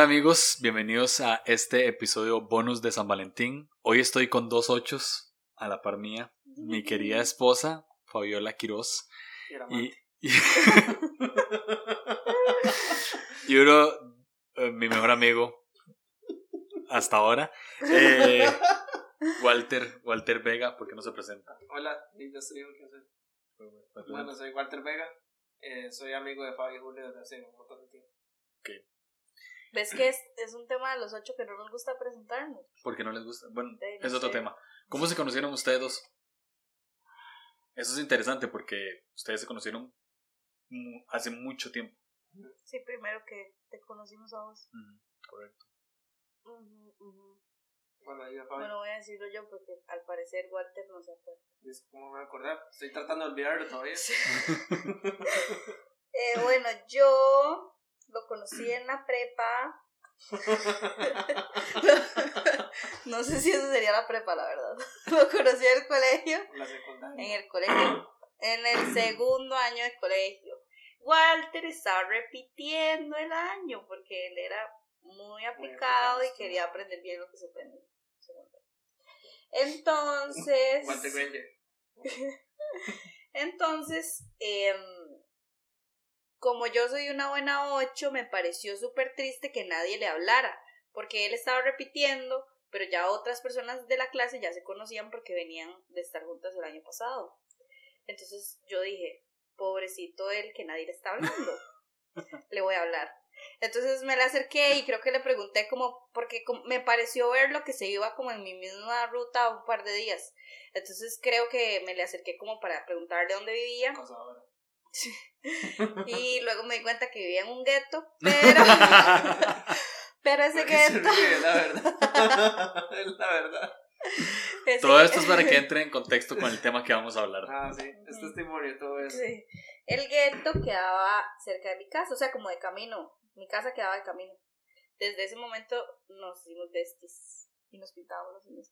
Hola amigos, bienvenidos a este episodio bonus de San Valentín. Hoy estoy con dos ochos a la par mía, mi querida esposa, Fabiola Quiroz, y, y, y uno, eh, mi mejor amigo hasta ahora, eh, Walter, Walter Vega, ¿por qué no se presenta? Hola, yo soy Bueno, soy Walter Vega, eh, soy amigo de Fabio Julio desde hace un montón de tiempo. Okay. ¿Ves que es, es, un tema de los ocho que no nos gusta presentarnos? ¿Por qué no les gusta? Bueno, es otro tema. ¿Cómo se conocieron ustedes dos? Eso es interesante porque ustedes se conocieron hace mucho tiempo. Sí, primero que te conocimos a vos. correcto. Bueno, bueno, voy a decirlo yo porque al parecer Walter no se acuerda. ¿Cómo me voy a acordar? Estoy tratando de olvidarlo todavía. eh, bueno, yo lo conocí en la prepa. no sé si eso sería la prepa, la verdad. Lo conocí en el colegio. En el colegio. En el segundo año de colegio. Walter estaba repitiendo el año porque él era muy aplicado y quería aprender bien lo que se aprende. Entonces. Entonces, eh, como yo soy una buena 8, me pareció súper triste que nadie le hablara, porque él estaba repitiendo, pero ya otras personas de la clase ya se conocían porque venían de estar juntas el año pasado. Entonces yo dije, pobrecito él, que nadie le está hablando. le voy a hablar. Entonces me le acerqué y creo que le pregunté como, porque me pareció ver lo que se iba como en mi misma ruta un par de días. Entonces creo que me le acerqué como para preguntarle dónde vivía. y luego me di cuenta que vivía en un gueto, pero. pero ese gueto. La verdad. es la verdad. Todo esto es para que entre en contexto con el tema que vamos a hablar. Ah, sí, es testimonio, todo eso. Sí. El gueto quedaba cerca de mi casa, o sea, como de camino. Mi casa quedaba de camino. Desde ese momento nos dimos besties y nos pintábamos los uñas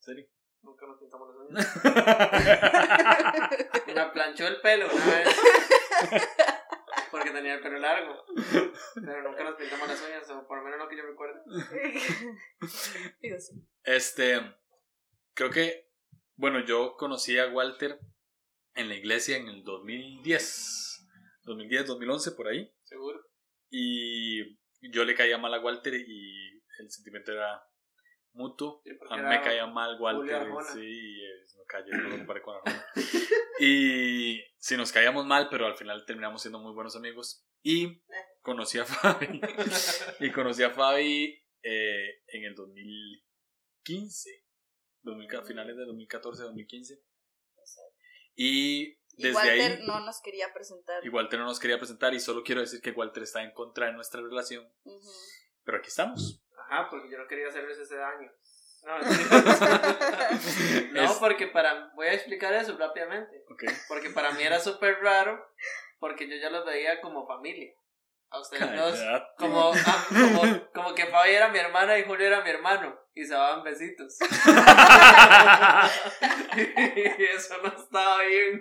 ¿Serio? Nunca nos pintamos las uñas. me planchó el pelo una vez. Porque tenía el pelo largo. Pero nunca nos pintamos las uñas, o por lo menos no que yo recuerde. Este. Creo que. Bueno, yo conocí a Walter en la iglesia en el 2010. 2010, 2011, por ahí. Seguro. Y yo le caía mal a Walter y el sentimiento era mutuo. a mí me caía mal Walter, sí, me cayó, no lo con Arjona. y sí, nos caíamos mal, pero al final terminamos siendo muy buenos amigos. Y conocí a Fabi. y conocí a Fabi eh, en el 2015. 2000, finales de 2014, 2015. Y desde Walter ahí, no nos quería presentar. Y Walter no nos quería presentar y solo quiero decir que Walter está en contra de nuestra relación. Pero aquí estamos. Ajá, porque yo no quería hacerles ese daño. No, porque para. Voy a explicar eso rápidamente. Porque para mí era súper raro, porque yo ya los veía como familia. A ustedes dos. Como, ah, como, como que Fabi era mi hermana y Julio era mi hermano. Y se daban besitos. y eso no estaba bien.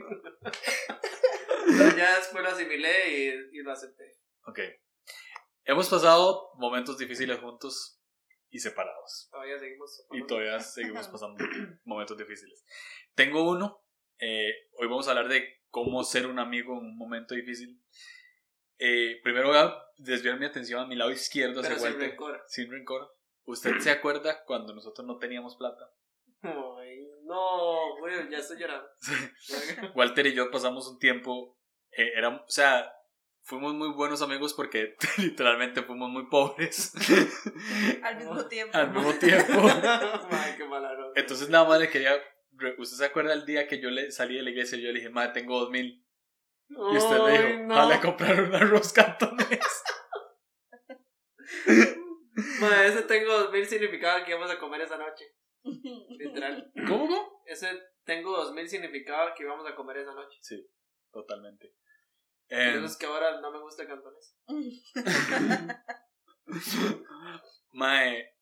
ya después lo asimilé y, y lo acepté. Ok. Hemos pasado momentos difíciles juntos y separados. Todavía seguimos. Y todavía seguimos pasando momentos difíciles. Tengo uno. Eh, hoy vamos a hablar de cómo ser un amigo en un momento difícil. Eh, primero voy a desviar mi atención a mi lado izquierdo. Pero sin rencor. Sin rencor. ¿Usted se acuerda cuando nosotros no teníamos plata? Ay, no, güey, ya estoy llorando. Walter y yo pasamos un tiempo, eh, era, o sea, fuimos muy buenos amigos porque literalmente fuimos muy pobres. Al mismo tiempo. Al mismo tiempo. Ay, qué Entonces nada más le quería, ¿usted se acuerda el día que yo le salí de la iglesia y yo le dije, madre, tengo dos mil? Y usted le dijo, no. vale a comprar una arroz cantonés. madre, ese tengo dos mil significaba que íbamos a comer esa noche. Literal. ¿Cómo? Ese tengo dos mil significaba que íbamos a comer esa noche. Sí, totalmente. Eh, es que ahora no me gusta cantonés. Mae,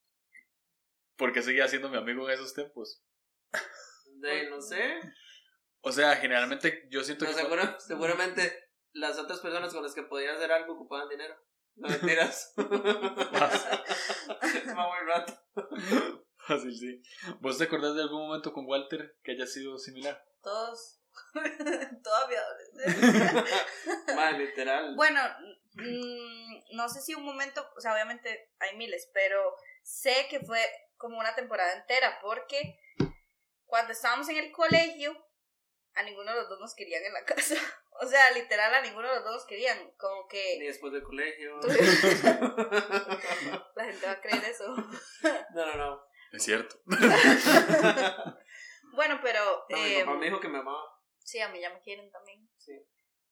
¿por qué seguía siendo mi amigo en esos tiempos? De, no sé. O sea, generalmente yo siento que. seguramente las otras personas con las que podía hacer algo ocupaban dinero. No mentiras. Va muy rato. Fácil, sí. ¿Vos te acordás de algún momento con Walter que haya sido similar? Todos. Todavía Más literal. Bueno, mm, no sé si un momento, o sea, obviamente hay miles, pero sé que fue como una temporada entera, porque cuando estábamos en el colegio, a ninguno de los dos nos querían en la casa. O sea, literal, a ninguno de los dos nos querían. Como que. Ni después del colegio. la gente va a creer eso. No, no, no. Es cierto. bueno, pero. mi papá em, me dijo que me amaba. Sí, a mí ya me quieren también. Sí.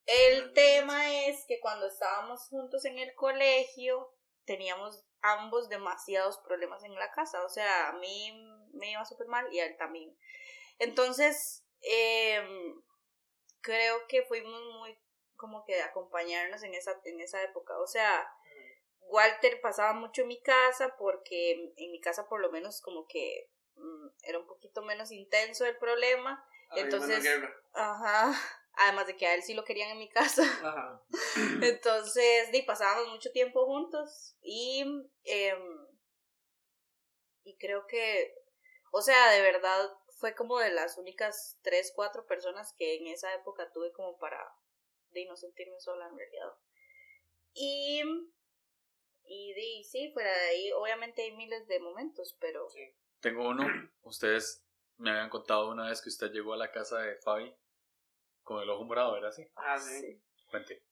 El tema es que cuando estábamos juntos en el colegio, teníamos ambos demasiados problemas en la casa. O sea, a mí me iba súper mal y a él también. Entonces, eh, creo que fuimos muy como que de acompañarnos en esa, en esa época. O sea, Walter pasaba mucho en mi casa porque en mi casa por lo menos como que mm, era un poquito menos intenso el problema. Entonces, ajá, además de que a él sí lo querían en mi casa. Ajá. Entonces, di, pasábamos mucho tiempo juntos y, em, y creo que, o sea, de verdad fue como de las únicas tres, cuatro personas que en esa época tuve como para de no sentirme sola en realidad. Y, y di, sí, fuera de ahí, obviamente hay miles de momentos, pero... Tengo uno, ustedes me habían contado una vez que usted llegó a la casa de Fabi con el ojo morado, ¿era así? Ah, sí. Cuente.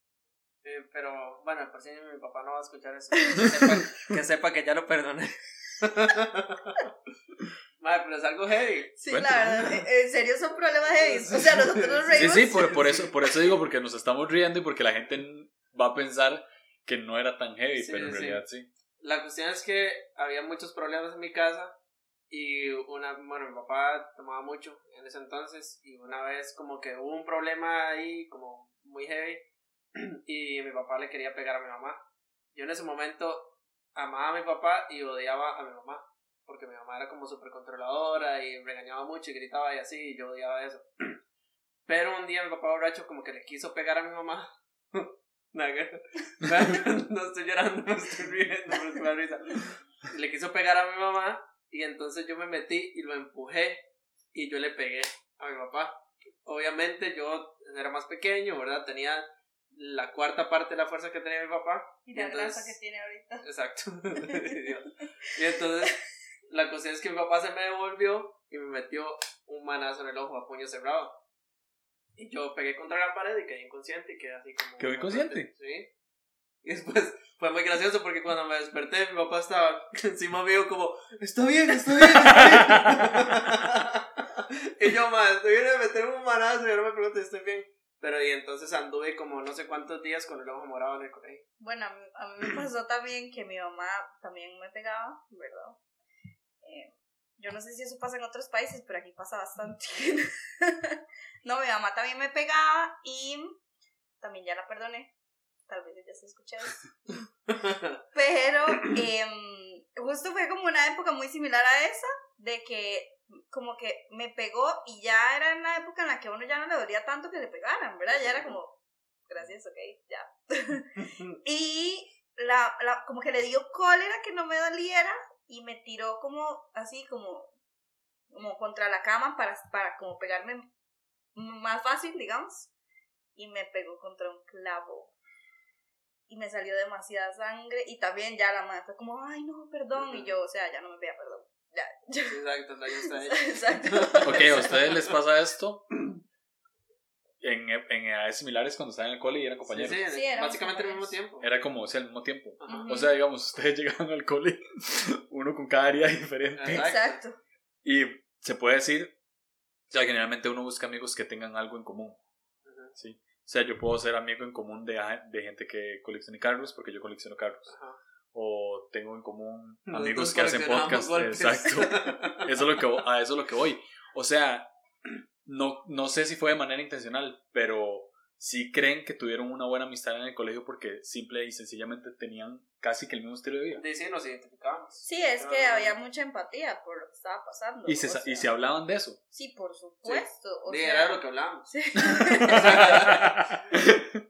Eh, pero bueno, por si mi papá no va a escuchar eso, que sepa que, sepa que ya lo perdoné. Madre, pero es algo heavy. Sí, la verdad, en serio son problemas heavy. O sea, nosotros nos reímos. Sí, sí, por, por, eso, por eso digo, porque nos estamos riendo y porque la gente va a pensar que no era tan heavy, pero en realidad sí. La cuestión es que había muchos problemas en mi casa y una, bueno, mi papá tomaba mucho en ese entonces y una vez como que hubo un problema ahí como muy heavy y mi papá le quería pegar a mi mamá. Yo en ese momento amaba a mi papá y odiaba a mi mamá porque mi mamá era como súper controladora y regañaba mucho y gritaba y así, y yo odiaba eso. Pero un día mi papá borracho como que le quiso pegar a mi mamá. no estoy llorando, no estoy riendo, pero es una risa. Le quiso pegar a mi mamá y entonces yo me metí y lo empujé y yo le pegué a mi papá. Obviamente yo era más pequeño, ¿verdad? Tenía la cuarta parte de la fuerza que tenía mi papá. Y la entonces, que tiene ahorita. Exacto. y entonces la cosa es que mi papá se me devolvió y me metió un manazo en el ojo a puño cerrado. Y yo pegué contra la pared y quedé inconsciente y quedé así como... ¿Quedó inconsciente? Sí. Y después fue muy gracioso porque cuando me desperté mi papá estaba encima mío como, está bien, está bien, y yo más, estoy viene a meter un manazo y ahora me pregunto, estoy bien. Pero y entonces anduve como no sé cuántos días con el ojo morado en el colegio. Bueno, a mí, a mí me pasó también que mi mamá también me pegaba, ¿verdad? Eh, yo no sé si eso pasa en otros países, pero aquí pasa bastante. no, mi mamá también me pegaba y también ya la perdoné. Tal vez ella se escucha pero em, justo fue como una época muy similar a esa, de que como que me pegó y ya era una época en la que a uno ya no le dolía tanto que le pegaran, ¿verdad? Ya era como, gracias, ok, ya. y la, la, como que le dio cólera que no me doliera y me tiró como así, como, como contra la cama para, para como pegarme más fácil, digamos, y me pegó contra un clavo. Y me salió demasiada sangre y también ya la madre fue como, ay no, perdón, y yo, o sea, ya no me veía perdón. Ya, Exacto, ya está Exacto. ok, ¿a ustedes les pasa esto? en, en edades similares cuando estaban en el cole y eran compañeros. Sí, sí, básicamente al mismo tiempo. Era como, o sea, al mismo tiempo. O sea, digamos, ustedes llegaban al cole, uno con cada área diferente. Exacto. Y se puede decir, o sea, generalmente uno busca amigos que tengan algo en común. Sí. O sea, yo puedo ser amigo en común de, de gente que coleccione carros porque yo colecciono carros. O tengo en común amigos que hacen podcast. Exacto. Eso es lo que, a eso es lo que voy. O sea, no, no sé si fue de manera intencional, pero sí creen que tuvieron una buena amistad en el colegio porque simple y sencillamente tenían casi que el mismo estilo de vida. Sí, nos identificábamos. Sí, es que había mucha empatía por lo que estaba pasando. Y se, y se hablaban de eso. Sí, por supuesto. Sí. era lo que hablábamos. Sí.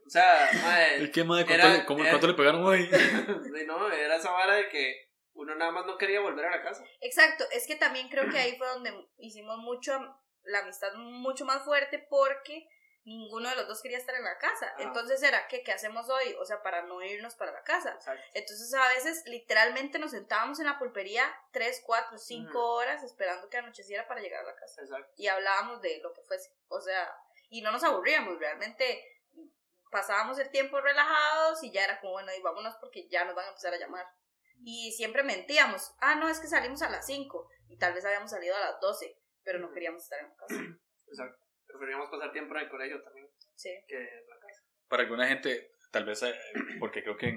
sea, madre. ¿Qué madre? ¿Cuánto, le, cómo, ¿cuánto le pegaron hoy? no, era esa vara de que uno nada más no quería volver a la casa. Exacto, es que también creo que ahí fue donde hicimos mucho, la amistad mucho más fuerte porque ninguno de los dos quería estar en la casa. Entonces era, ¿qué, ¿qué hacemos hoy? O sea, para no irnos para la casa. Entonces a veces literalmente nos sentábamos en la pulpería tres, cuatro, cinco horas esperando que anocheciera para llegar a la casa. Y hablábamos de lo que fuese. O sea, y no nos aburríamos, realmente pasábamos el tiempo relajados y ya era como, bueno, y vámonos porque ya nos van a empezar a llamar. Y siempre mentíamos, ah, no, es que salimos a las 5 y tal vez habíamos salido a las 12, pero no queríamos estar en la casa. Exacto. Preferíamos pasar tiempo en el colegio también sí. que en la casa. Para alguna gente, tal vez, eh, porque creo que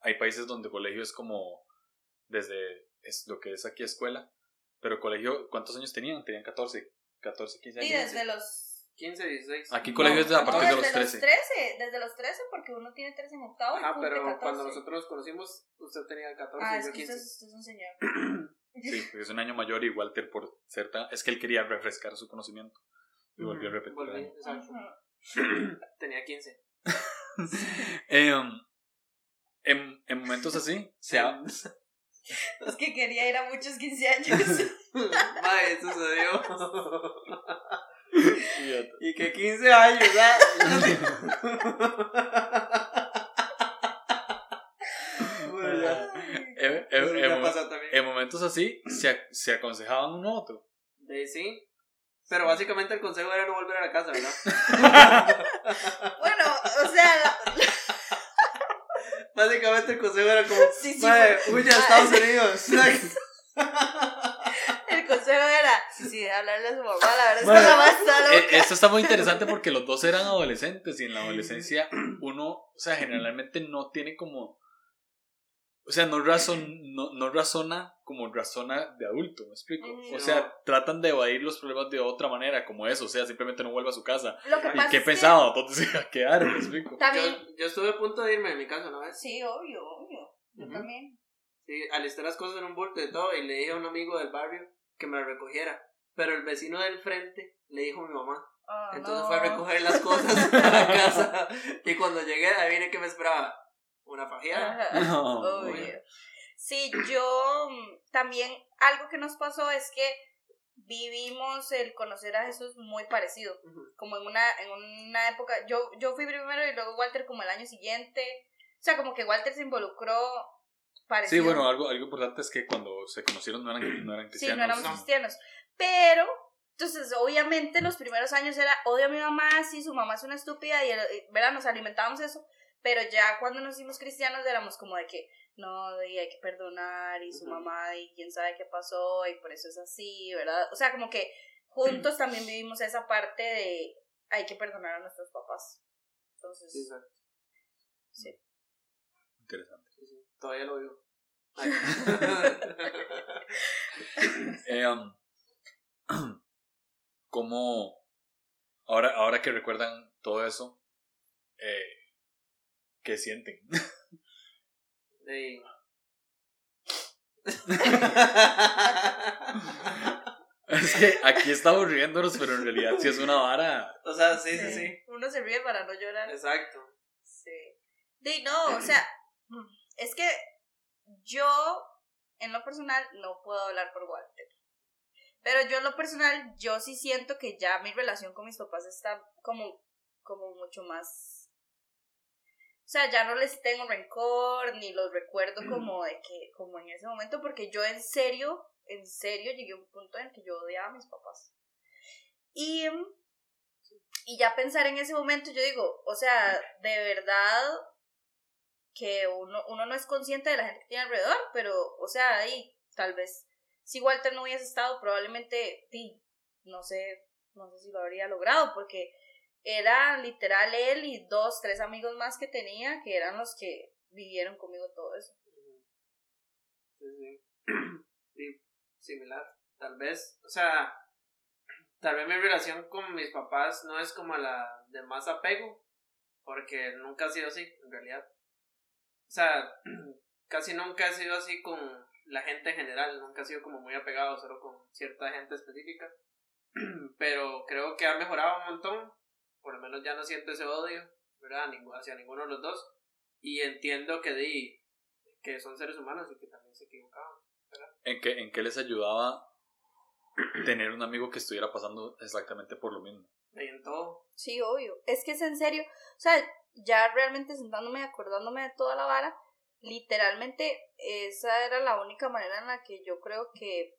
hay países donde colegio es como desde es lo que es aquí escuela, pero colegio, ¿cuántos años tenían? Tenían 14, 14, 15 años. Y desde los 15, 16. Aquí colegio es a partir de los 13. Los 13. Desde los 13, porque uno tiene 13 en octavo. Ajá, pero cuando nosotros nos conocimos, usted tenía 14 ah, y yo 15. Usted, es un señor. sí, porque es un año mayor y Walter por ser tan... Es que él quería refrescar su conocimiento. Y volvió a repetir. Volví, exacto. tenía 15. eh, en, en momentos así, se ha... Es que quería ir a muchos 15 años. Vaya, sucedió. y que 15 años, ¿ah? en, momentos así se, se aconsejaban uno a otro. sí. Pero básicamente el consejo era no volver a la casa, ¿verdad? bueno, o sea. Básicamente el consejo era como. Sí, sí, huye a Estados Unidos. el consejo era. Sí, sí, hablarle a su mamá, la verdad es que está loca. Eh, esto está muy interesante porque los dos eran adolescentes y en la adolescencia uno, o sea, generalmente no tiene como o sea, no, razon, no, no razona como razona de adulto, ¿me explico? o sea, tratan de evadir los problemas de otra manera, como eso, o sea, simplemente no vuelva a su casa. Lo que ¿Y qué? ¿Dónde se iba a quedar? ¿Me explico? También. Yo, estuve a punto de irme de mi casa, ¿no ves? Sí, obvio, obvio. Yo también. Sí, alisté las cosas en un bulto y todo, y le dije a un amigo del barrio que me la recogiera. Pero el vecino del frente le dijo a mi mamá. Ah, Entonces fue a recoger las cosas a la casa. Y cuando llegué, adivine que me esperaba una fajeada. Sí, yo mm, también algo que nos pasó es que vivimos el conocer a Jesús muy parecido, como en una en una época yo yo fui primero y luego Walter como el año siguiente, o sea, como que Walter se involucró parecido. Sí, bueno, algo algo importante es que cuando se conocieron no eran no eran cristianos. Sí, no éramos cristianos, pero entonces, obviamente, los primeros años era odio a mi mamá, sí, su mamá es una estúpida, y, ¿verdad? Nos alimentábamos eso. Pero ya cuando nos hicimos cristianos éramos como de que no, y hay que perdonar y su mamá y quién sabe qué pasó y por eso es así, ¿verdad? O sea, como que juntos también vivimos esa parte de hay que perdonar a nuestros papás. Entonces, sí. Exacto. sí. Interesante. Sí, sí. Todavía lo digo. eh, um, ¿Cómo, ahora, ahora que recuerdan todo eso, eh, ¿Qué sienten? Sí. es que aquí estamos riéndonos, pero en realidad sí es una vara. O sea, sí, sí, sí. Uno se ríe para no llorar. Exacto. Sí. Sí, no, o sea, es que yo, en lo personal, no puedo hablar por Walter. Pero yo en lo personal, yo sí siento que ya mi relación con mis papás está como, como mucho más o sea, ya no les tengo rencor, ni los recuerdo como de que, como en ese momento, porque yo en serio, en serio llegué a un punto en que yo odiaba a mis papás. Y, y ya pensar en ese momento, yo digo, o sea, de verdad que uno, uno no es consciente de la gente que tiene alrededor, pero, o sea, ahí, tal vez, si Walter no hubiese estado, probablemente, sí, no sé, no sé si lo habría logrado, porque era literal él y dos, tres amigos más que tenía, que eran los que vivieron conmigo todo eso. Sí, sí. sí, similar. Tal vez, o sea, tal vez mi relación con mis papás no es como la de más apego, porque nunca ha sido así, en realidad. O sea, casi nunca he sido así con la gente en general, nunca he sido como muy apegado solo con cierta gente específica. Pero creo que ha mejorado un montón por lo menos ya no siento ese odio ¿verdad? Hacia ninguno de los dos. Y entiendo que, di, que son seres humanos y que también se equivocaban. ¿verdad? ¿En qué, ¿En qué les ayudaba tener un amigo que estuviera pasando exactamente por lo mismo? Y en todo. Sí, obvio. Es que es en serio. O sea, ya realmente sentándome, acordándome de toda la vara, literalmente esa era la única manera en la que yo creo que,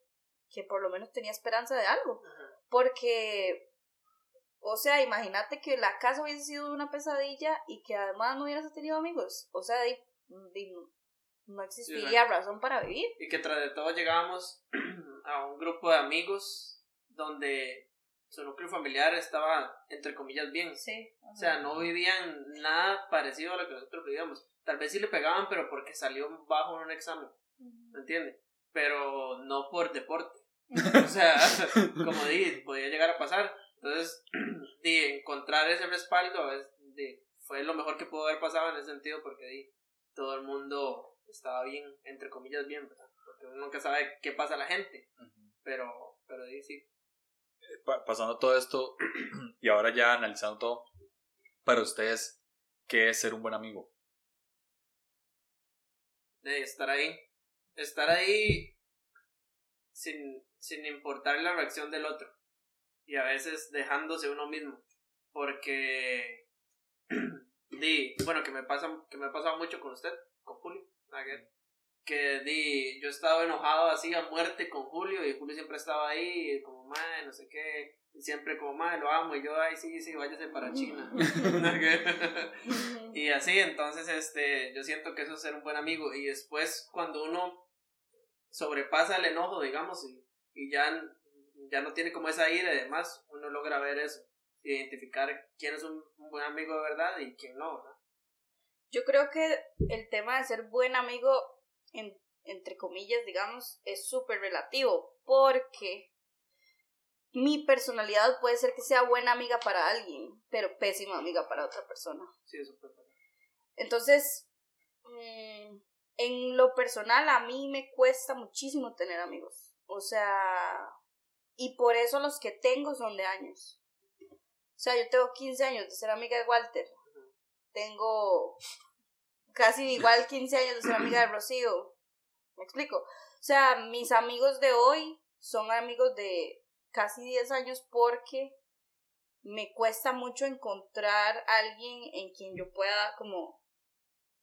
que por lo menos tenía esperanza de algo. Porque, o sea, imagínate que la casa hubiese sido una pesadilla y que además no hubieras tenido amigos. O sea, no existiría razón para vivir. Y que tras de todo llegábamos a un grupo de amigos donde su núcleo familiar estaba, entre comillas, bien. Sí. O sea, no vivían nada parecido a lo que nosotros vivíamos. Tal vez sí le pegaban, pero porque salió bajo en un examen. ¿Me entiendes? Pero no por deporte. o sea, como di, podía llegar a pasar. Entonces, di, encontrar ese respaldo es, di, fue lo mejor que pudo haber pasado en ese sentido porque di, todo el mundo estaba bien, entre comillas, bien, ¿verdad? Porque uno nunca sabe qué pasa a la gente. Pero, pero di, sí. pasando todo esto y ahora ya analizando todo, para ustedes, ¿qué es ser un buen amigo? de estar ahí. Estar ahí sin, sin importar la reacción del otro. Y a veces dejándose uno mismo. Porque di, bueno, que me pasa, que me ha pasado mucho con usted, con Julio, que di, yo estaba enojado así a muerte con Julio y Julio siempre estaba ahí, como madre, no sé qué, y siempre como madre, lo amo, y yo, ay, sí, sí, váyase para China. y así, entonces, este, yo siento que eso es ser un buen amigo, y después cuando uno sobrepasa el enojo, digamos, y, y ya, ya no tiene como esa ira y demás, uno logra ver eso, identificar quién es un, buen amigo de verdad y quién no, ¿verdad? Yo creo que el tema de ser buen amigo, entre comillas, digamos, es súper relativo, porque mi personalidad puede ser que sea buena amiga para alguien, pero pésima amiga para otra persona. Sí, eso puede Entonces, mm, en lo personal, a mí me cuesta muchísimo tener amigos. O sea, y por eso los que tengo son de años. O sea, yo tengo 15 años de ser amiga de Walter tengo casi igual 15 años de ser amiga de Rocío. ¿Me explico? O sea, mis amigos de hoy son amigos de casi 10 años porque me cuesta mucho encontrar a alguien en quien yo pueda como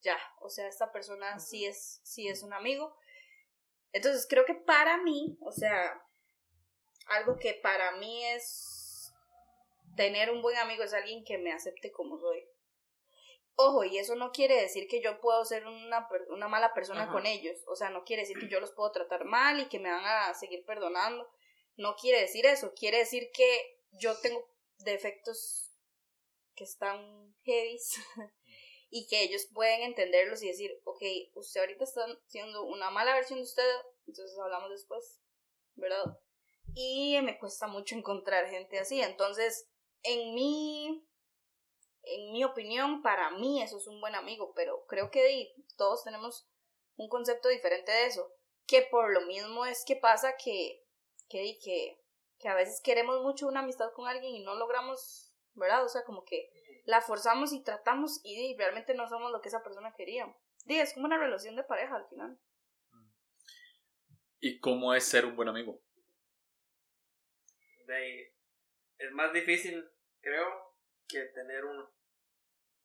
ya, o sea, esta persona sí es sí es un amigo. Entonces, creo que para mí, o sea, algo que para mí es tener un buen amigo es alguien que me acepte como soy. Ojo, y eso no quiere decir que yo puedo ser una, una mala persona con ellos. O sea, no quiere decir que yo los puedo tratar mal y que me van a seguir perdonando. No quiere decir eso. Quiere decir que yo tengo defectos que están heavy y que ellos pueden entenderlos y decir, ok, usted ahorita está siendo una mala versión de usted, entonces hablamos después, ¿verdad? Y me cuesta mucho encontrar gente así. Entonces, en mi en mi opinión, para mí eso es un buen amigo, pero creo que todos tenemos un concepto diferente de eso, que por lo mismo es que pasa que, que, que, que a veces queremos mucho una amistad con alguien y no logramos, ¿verdad? O sea, como que la forzamos y tratamos y, realmente no somos lo que esa persona quería. Es como una relación de pareja al final. ¿Y cómo es ser un buen amigo? Es más difícil, creo, que tener uno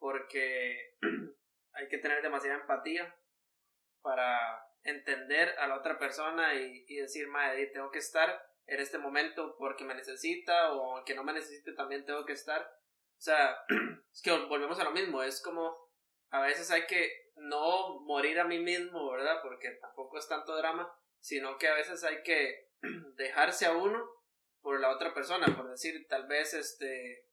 porque hay que tener demasiada empatía para entender a la otra persona y, decir, madre, tengo que estar en este momento porque me necesita o aunque no me necesite también tengo que estar. O sea, es que volvemos a lo mismo, es como a veces hay que no morir a mí mismo, ¿verdad? Porque tampoco es tanto drama, sino que a veces hay que dejarse a uno por la otra persona, por decir, tal vez este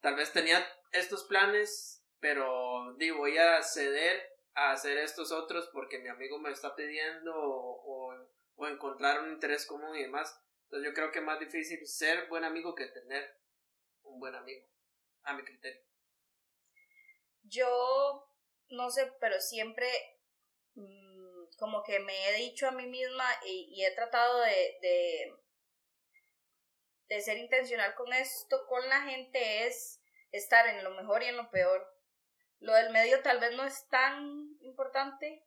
tal vez tenía estos planes, pero digo, voy a ceder a hacer estos otros porque mi amigo me está pidiendo o, o, encontrar un interés común y demás. Entonces yo creo que es más difícil ser buen amigo que tener un buen amigo, a mi criterio. Yo no sé, pero siempre mm, como que me he dicho a mí misma y, he tratado de, de ser intencional con esto, con la gente, es estar en lo mejor y en lo peor. Lo del medio tal vez no es tan importante,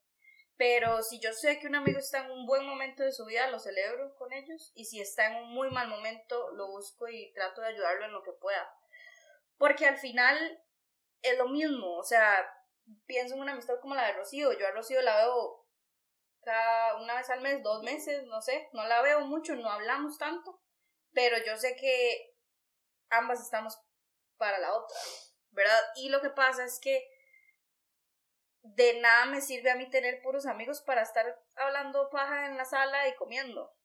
pero si yo sé que un amigo está en un buen momento de su vida, lo celebro con ellos. Y si está en un muy mal momento, lo busco y trato de ayudarlo en lo que pueda. Porque al final es lo mismo. O sea, pienso en una amistad como la de Rocío. Yo a Rocío la veo cada una vez al mes, dos meses, no sé. No la veo mucho, no hablamos tanto. Pero yo sé que ambas estamos para la otra, ¿verdad? Y lo que pasa es que de nada me sirve a mí tener puros amigos para estar hablando paja en la sala y comiendo.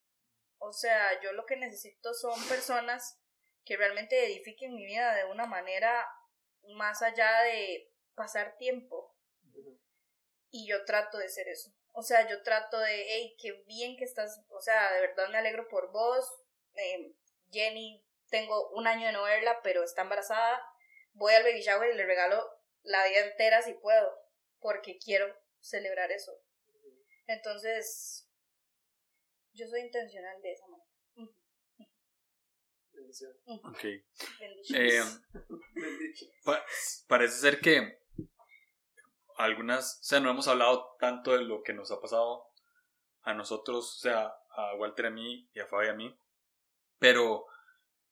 O sea, yo lo que necesito son personas que realmente edifiquen mi vida de una manera más allá de pasar tiempo. Y yo trato de ser eso. O sea, yo trato de, hey, qué bien que estás, o sea, de verdad me alegro por vos. Eh, Jenny, tengo un año de no verla, pero está embarazada. Voy al baby shower y le regalo la vida entera si puedo porque quiero celebrar eso. Entonces, yo soy intencional de esa manera. Bendición. Ok. Eh, parece ser que algunas, o sea, no hemos hablado tanto de lo que nos ha pasado a nosotros, o sea, a Walter a mí y a Fabi a mí, pero, o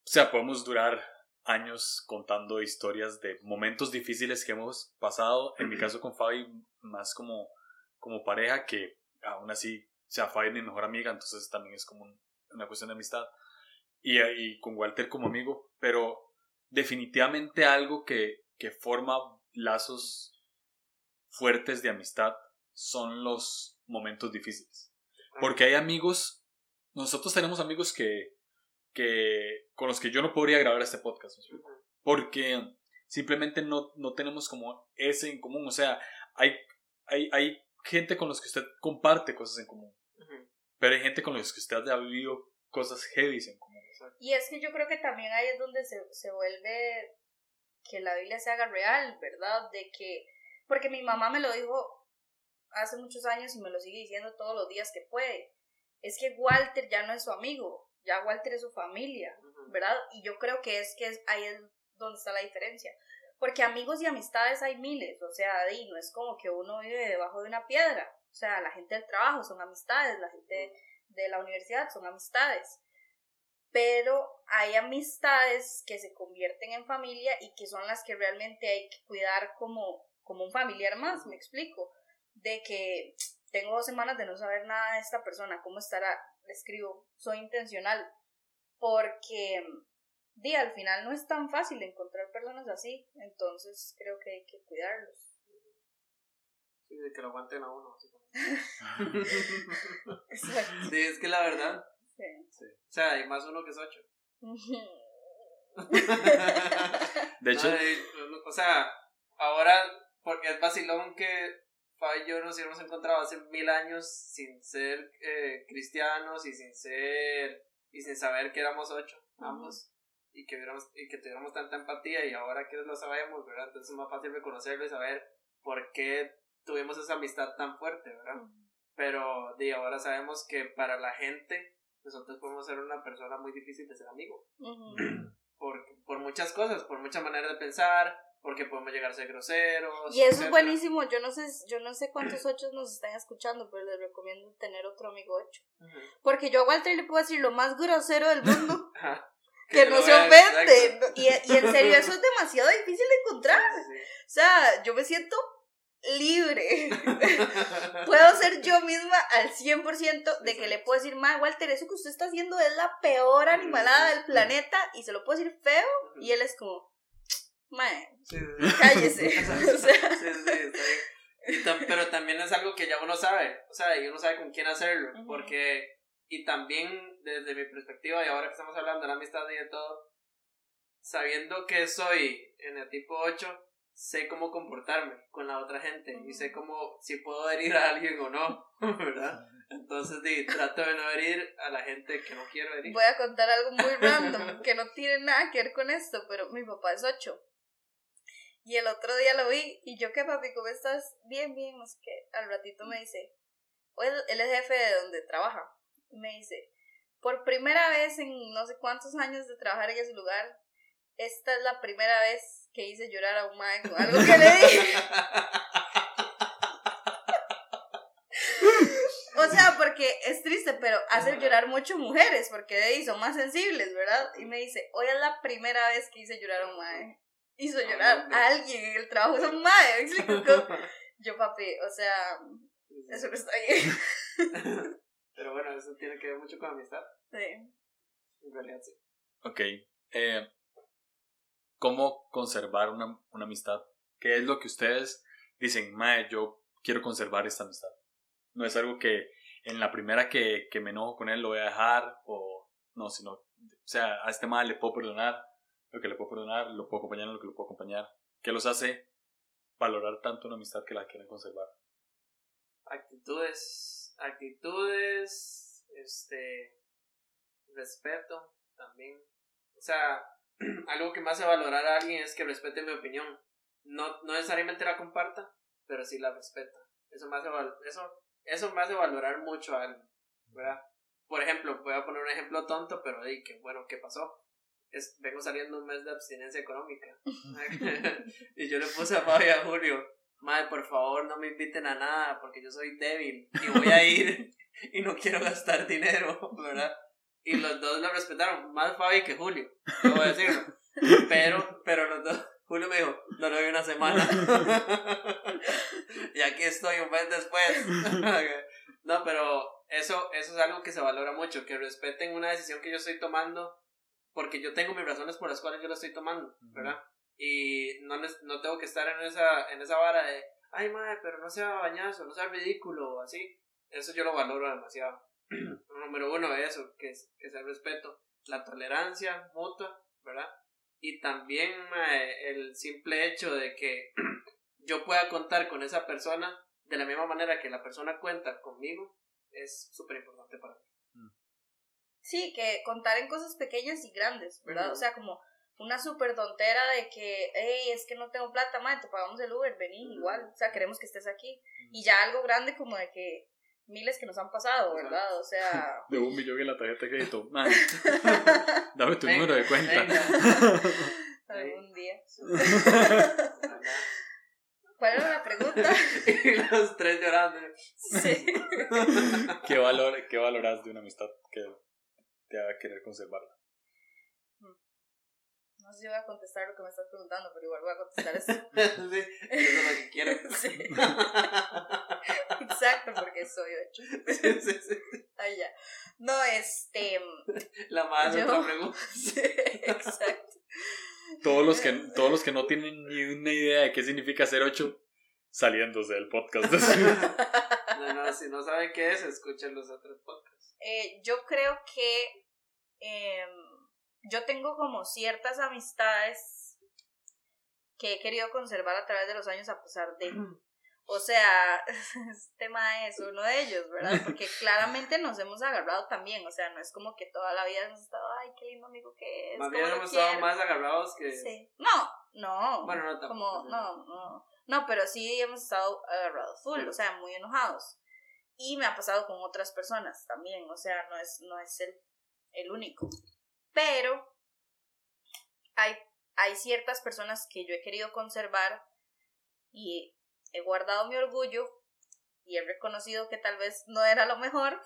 sea, podemos durar años contando historias de momentos difíciles que hemos pasado. En mi caso con Fabi, más como, como pareja, que aún así sea Fabi mi mejor amiga, entonces también es como una cuestión de amistad. Y, y, con Walter como amigo, pero definitivamente algo que, que forma lazos fuertes de amistad son los momentos difíciles. Porque hay amigos, nosotros tenemos amigos que, que con los que yo no podría grabar este podcast. Porque simplemente no, no tenemos como ese en común. O sea, hay, hay, hay gente con los que usted comparte cosas en común. Pero hay gente con los que usted ha vivido cosas heavy en común. Y es que yo creo que también ahí es donde se, se vuelve que la Biblia se haga real, ¿verdad? De que, porque mi mamá me lo dijo hace muchos años y me lo sigue diciendo todos los días que puede. Es que Walter ya no es su amigo, ya Walter es su familia, ¿verdad? Y yo creo que es que es, ahí es donde está la diferencia. Porque amigos y amistades hay miles, o sea, ahí no es como que uno vive debajo de una piedra. O sea, la gente del trabajo son amistades, la gente de la universidad son amistades. Pero hay amistades que se convierten en familia y que son las que realmente hay que cuidar como, como un familiar más, me explico. De que tengo dos semanas de no saber nada de esta persona, cómo estará, escribo, soy intencional, porque di, al final no es tan fácil encontrar personas así, entonces creo que hay que cuidarlos. Sí, de que lo aguanten a uno, Sí, es que la verdad. Sí. O sea, hay más uno que es ocho. de hecho. o sea, ahora, porque es vacilón que Fabi y yo nos hubiéramos encontrado hace mil años sin ser eh, cristianos y sin ser y sin saber que éramos ocho ambos y que y que tuviéramos tanta empatía y ahora que lo sabemos verdad entonces es más fácil reconocerlo y saber por qué tuvimos esa amistad tan fuerte verdad pero de ahora sabemos que para la gente nosotros podemos ser una persona muy difícil de ser amigo. Por, por muchas cosas por muchas maneras de pensar porque podemos llegar a ser groseros. Y eso es buenísimo, yo no sé, yo no sé cuántos ocho nos están escuchando, pero les recomiendo tener otro amigo ocho. Porque yo a Walter le puedo decir lo más grosero del mundo. que, no se ofende. Y, y, en serio, eso es demasiado difícil de encontrar. O sea, yo me siento libre. puedo ser yo misma al 100% de que le puedo decir, ma, Walter, eso que usted está haciendo es la peor animalada del planeta y se lo puedo decir feo. Y él es como, Mae, cállese. pero también es algo que ya uno sabe, o sea, y uno sabe con quién hacerlo, porque, y también desde mi perspectiva, y ahora que estamos hablando de la amistad y de todo, sabiendo que soy en el tipo 8, sé cómo comportarme con la otra gente y sé cómo, si puedo herir a alguien o no, ¿verdad? Entonces, di, trato de no herir a la gente que no quiero herir. Voy a contar algo muy random que no tiene nada que ver con esto, pero mi papá es 8 y el otro día lo vi y yo, ¿qué papi? ¿Cómo estás? Bien, bien, no sé qué. Al ratito me dice, o él, es jefe de donde trabaja. me dice, por primera vez en no sé cuántos años de trabajar en ese lugar, esta es la primera vez que hice llorar a un mae con algo que le dije. O sea, porque es triste, pero hace llorar mucho mujeres, porque de ahí son más sensibles, ¿verdad? Y me dice, hoy es la primera vez que hice llorar a un mae. Hizo llorar a alguien en el trabajo, es un mae, Yo, papi, o sea, eso no está bien. Pero bueno, eso tiene que ver mucho con amistad. Sí. En realidad sí. Ok. Eh, ¿Cómo conservar una, una amistad? ¿Qué es lo que ustedes dicen, mae, yo quiero conservar esta amistad? No es algo que en la primera que, que me enojo con él lo voy a dejar o no, sino, o sea, a este mal le puedo perdonar lo que le puedo perdonar, lo puedo acompañar lo que lo puedo acompañar. ¿Qué los hace valorar tanto una amistad que la quieren conservar? Actitudes, actitudes, este, respeto también. O sea, algo que me hace valorar a alguien es que respete mi opinión. No, no necesariamente la comparta, pero sí la respeta. Eso me hace, eso eso me hace valorar mucho a alguien, ¿verdad? Por ejemplo, voy a poner un ejemplo tonto, pero de que, bueno, ¿qué pasó? Es, vengo saliendo un mes de abstinencia económica. y yo le puse a Fabio y a Julio, madre, por favor no me inviten a nada porque yo soy débil y voy a ir y no quiero gastar dinero, ¿verdad? Y los dos lo respetaron, más Fabi que Julio, debo decirlo. Pero, pero los dos, Julio me dijo, no lo vi una semana. y aquí estoy un mes después. no, pero eso, eso es algo que se valora mucho, que respeten una decisión que yo estoy tomando, porque yo tengo mis razones por las cuales yo la estoy tomando, ¿verdad? Y no, no tengo que estar en esa, en esa vara de, ay, madre, pero no sea bañazo, no sea ridículo, o así. Eso yo lo valoro demasiado. Número uno, eso, que es, que es el respeto, la tolerancia mutua, ¿verdad? y también el simple hecho de que yo pueda contar con esa persona de la misma manera que la persona cuenta conmigo es súper importante para mí. Sí, que contar en cosas pequeñas y grandes, ¿verdad? O sea, como una súper tontera de que, hey, es que no tengo plata, madre, te pagamos el Uber, vení, igual, o sea, queremos que estés aquí. Y ya algo grande como de que, miles que nos han pasado, ¿verdad? O sea... De un millón en la tarjeta de crédito. dame tu número de cuenta. Algún día. ¿Cuál era la pregunta? y los tres llorando. Sí. ¿Qué, valor, ¿Qué valoras de una amistad que te haga querer conservarla? No sé si voy a contestar lo que me estás preguntando, pero igual voy a contestar eso. sí, eso es lo que quiero. Sí. Exacto, porque soy ocho. sí, sí, sí. Ay, ya. No, este. La madre yo... pregunta. Sí, exacto. Todos los, que, todos los que no tienen ni una idea de qué significa ser ocho, saliéndose del podcast. no, no, si no saben qué es, escuchen los otros podcasts. Eh, yo creo que. Eh, yo tengo como ciertas amistades que he querido conservar a través de los años a pesar de... O sea, este tema es uno de ellos, ¿verdad? Porque claramente nos hemos agarrado también, o sea, no es como que toda la vida hemos estado, ay, qué lindo amigo que es. Más bien hemos estado más agarrados que... Sí. No, no. Bueno, no tampoco. Como, no, no. No, pero sí hemos estado agarrados full, o sea, muy enojados. Y me ha pasado con otras personas también, o sea, no es, no es el, el único. Pero hay, hay ciertas personas que yo he querido conservar y he guardado mi orgullo y he reconocido que tal vez no era lo mejor.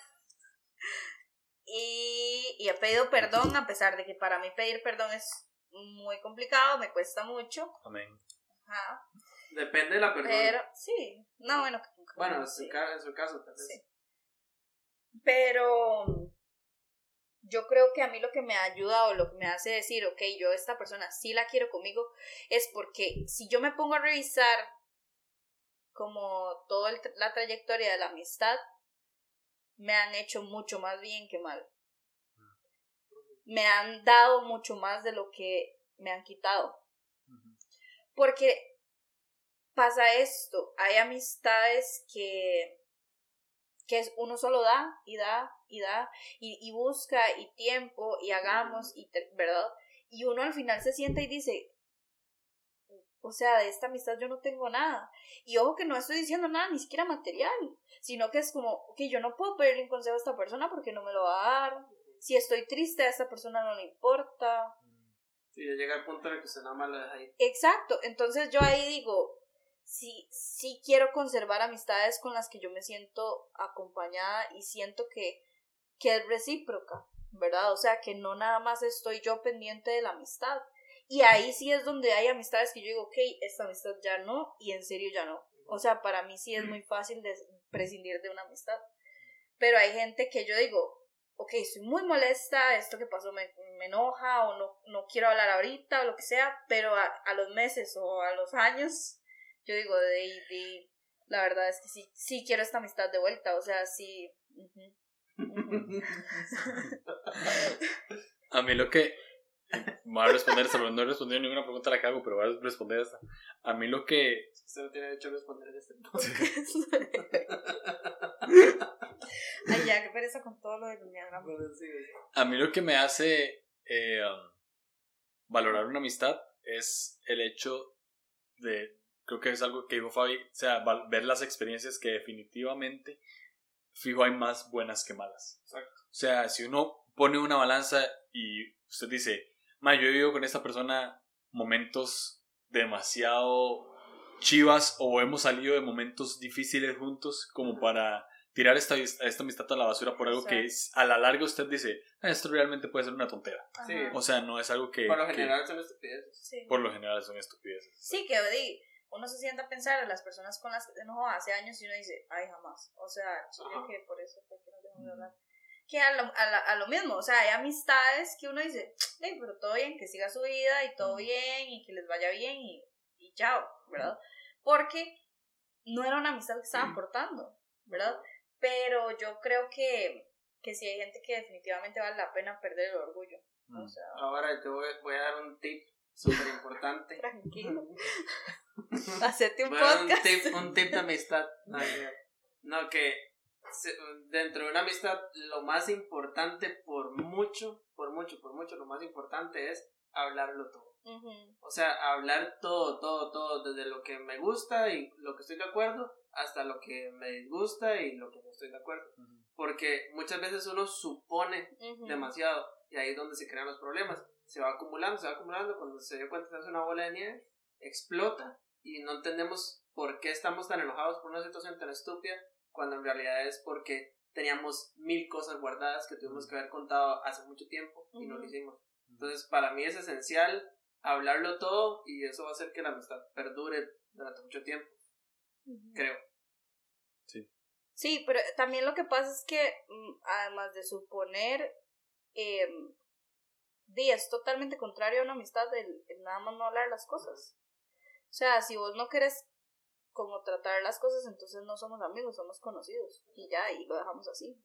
Y, y he pedido perdón a pesar de que para mí pedir perdón es muy complicado, me cuesta mucho. Amén. Ajá. Depende de la persona. Pero, sí, no, bueno. Bueno, en su, en su caso, tal vez. Sí. Pero yo creo que a mí lo que me ha ayudado, lo que me hace decir, ok, yo esta persona sí la quiero conmigo, es porque si yo me pongo a revisar como toda la trayectoria de la amistad, me han hecho mucho más bien que mal. Me han dado mucho más de lo que me han quitado. Porque pasa esto, hay amistades que que es uno solo da y da y da y, y busca y tiempo y hagamos y verdad y uno al final se sienta y dice o sea de esta amistad yo no tengo nada. Y ojo que no estoy diciendo nada ni siquiera material sino que es como que yo no puedo pedirle un consejo a esta persona porque no me lo va a dar. Si estoy triste a esta persona no le importa. Sí, llega el punto en el que usted nada más lo deja ahí. Exacto, entonces yo ahí digo, sí, sí quiero conservar amistades con las que yo me siento acompañada y siento que, que es recíproca, ¿verdad? O sea, que no nada más estoy yo pendiente de la amistad. Y ahí sí es donde hay amistades que yo digo, ok, esta amistad ya no y en serio ya no. O sea, para mí sí es muy fácil prescindir de una amistad. Pero hay gente que yo digo, ok, estoy muy molesta, esto que pasó me, me enoja o no, no quiero hablar ahorita o lo que sea, pero a, a los meses o a los años, yo digo, de, de, la verdad es que sí, sí quiero esta amistad de vuelta, o sea, sí. a mí lo que voy a responder no he respondido ninguna pregunta a la que hago, pero voy a responder esta. A mí lo que. Usted no tiene derecho a responder en este Ay, ya, qué pereza con todo lo de diagrama. A mí lo que me hace eh, um, valorar una amistad es el hecho de. Creo que es algo que dijo Fabi, o sea, ver las experiencias que definitivamente, fijo, hay más buenas que malas. Exacto. O sea, si uno pone una balanza y usted dice, Ma, yo he vivido con esta persona momentos demasiado chivas o hemos salido de momentos difíciles juntos como para tirar esta, esta amistad a la basura por algo que es, a la larga usted dice, ah, esto realmente puede ser una tontera. O sea, no es algo que... Por lo general son estupideces. Por lo general son estupideces. Sí, que uno se sienta a pensar en las personas con las que se enojó hace años y uno dice, ay, jamás. O sea, chile que por eso fue que no dejamos de hablar que a lo, a, lo mismo, o sea, hay amistades que uno dice, hey, pero todo bien, que siga su vida y todo bien y que les vaya bien y, y chao, ¿verdad? Porque no era una amistad que estaba aportando, ¿verdad? Pero yo creo que, que sí hay gente que definitivamente vale la pena perder el orgullo. O sea, Ahora te voy, voy, a dar un tip súper importante. Tranquilo. Hacerte un podcast. Un tip, un tip de amistad. No, que dentro de una amistad, lo más importante por mucho, por mucho, por mucho, lo más importante es hablarlo todo. O sea, hablar todo, todo, todo, desde lo que me gusta y lo que estoy de acuerdo hasta lo que me disgusta y lo que no estoy de acuerdo. Porque muchas veces uno supone demasiado y ahí es donde se crean los problemas. Se va acumulando, se va acumulando, cuando se dio cuenta se hace una bola de nieve, explota y no entendemos por qué estamos tan enojados por una situación tan estúpida cuando en realidad es porque teníamos mil cosas guardadas que tuvimos que haber contado hace mucho tiempo y no lo hicimos. Entonces, para mí es esencial hablarlo todo y eso va a hacer que la amistad perdure durante mucho tiempo. Creo. Sí. Sí, pero también lo que pasa es que, mm, además de suponer, eh, es totalmente contrario a una amistad el, el, nada más no hablar las cosas. O sea, si vos no querés como tratar las cosas, entonces no somos amigos, somos conocidos. Y ya, y lo dejamos así.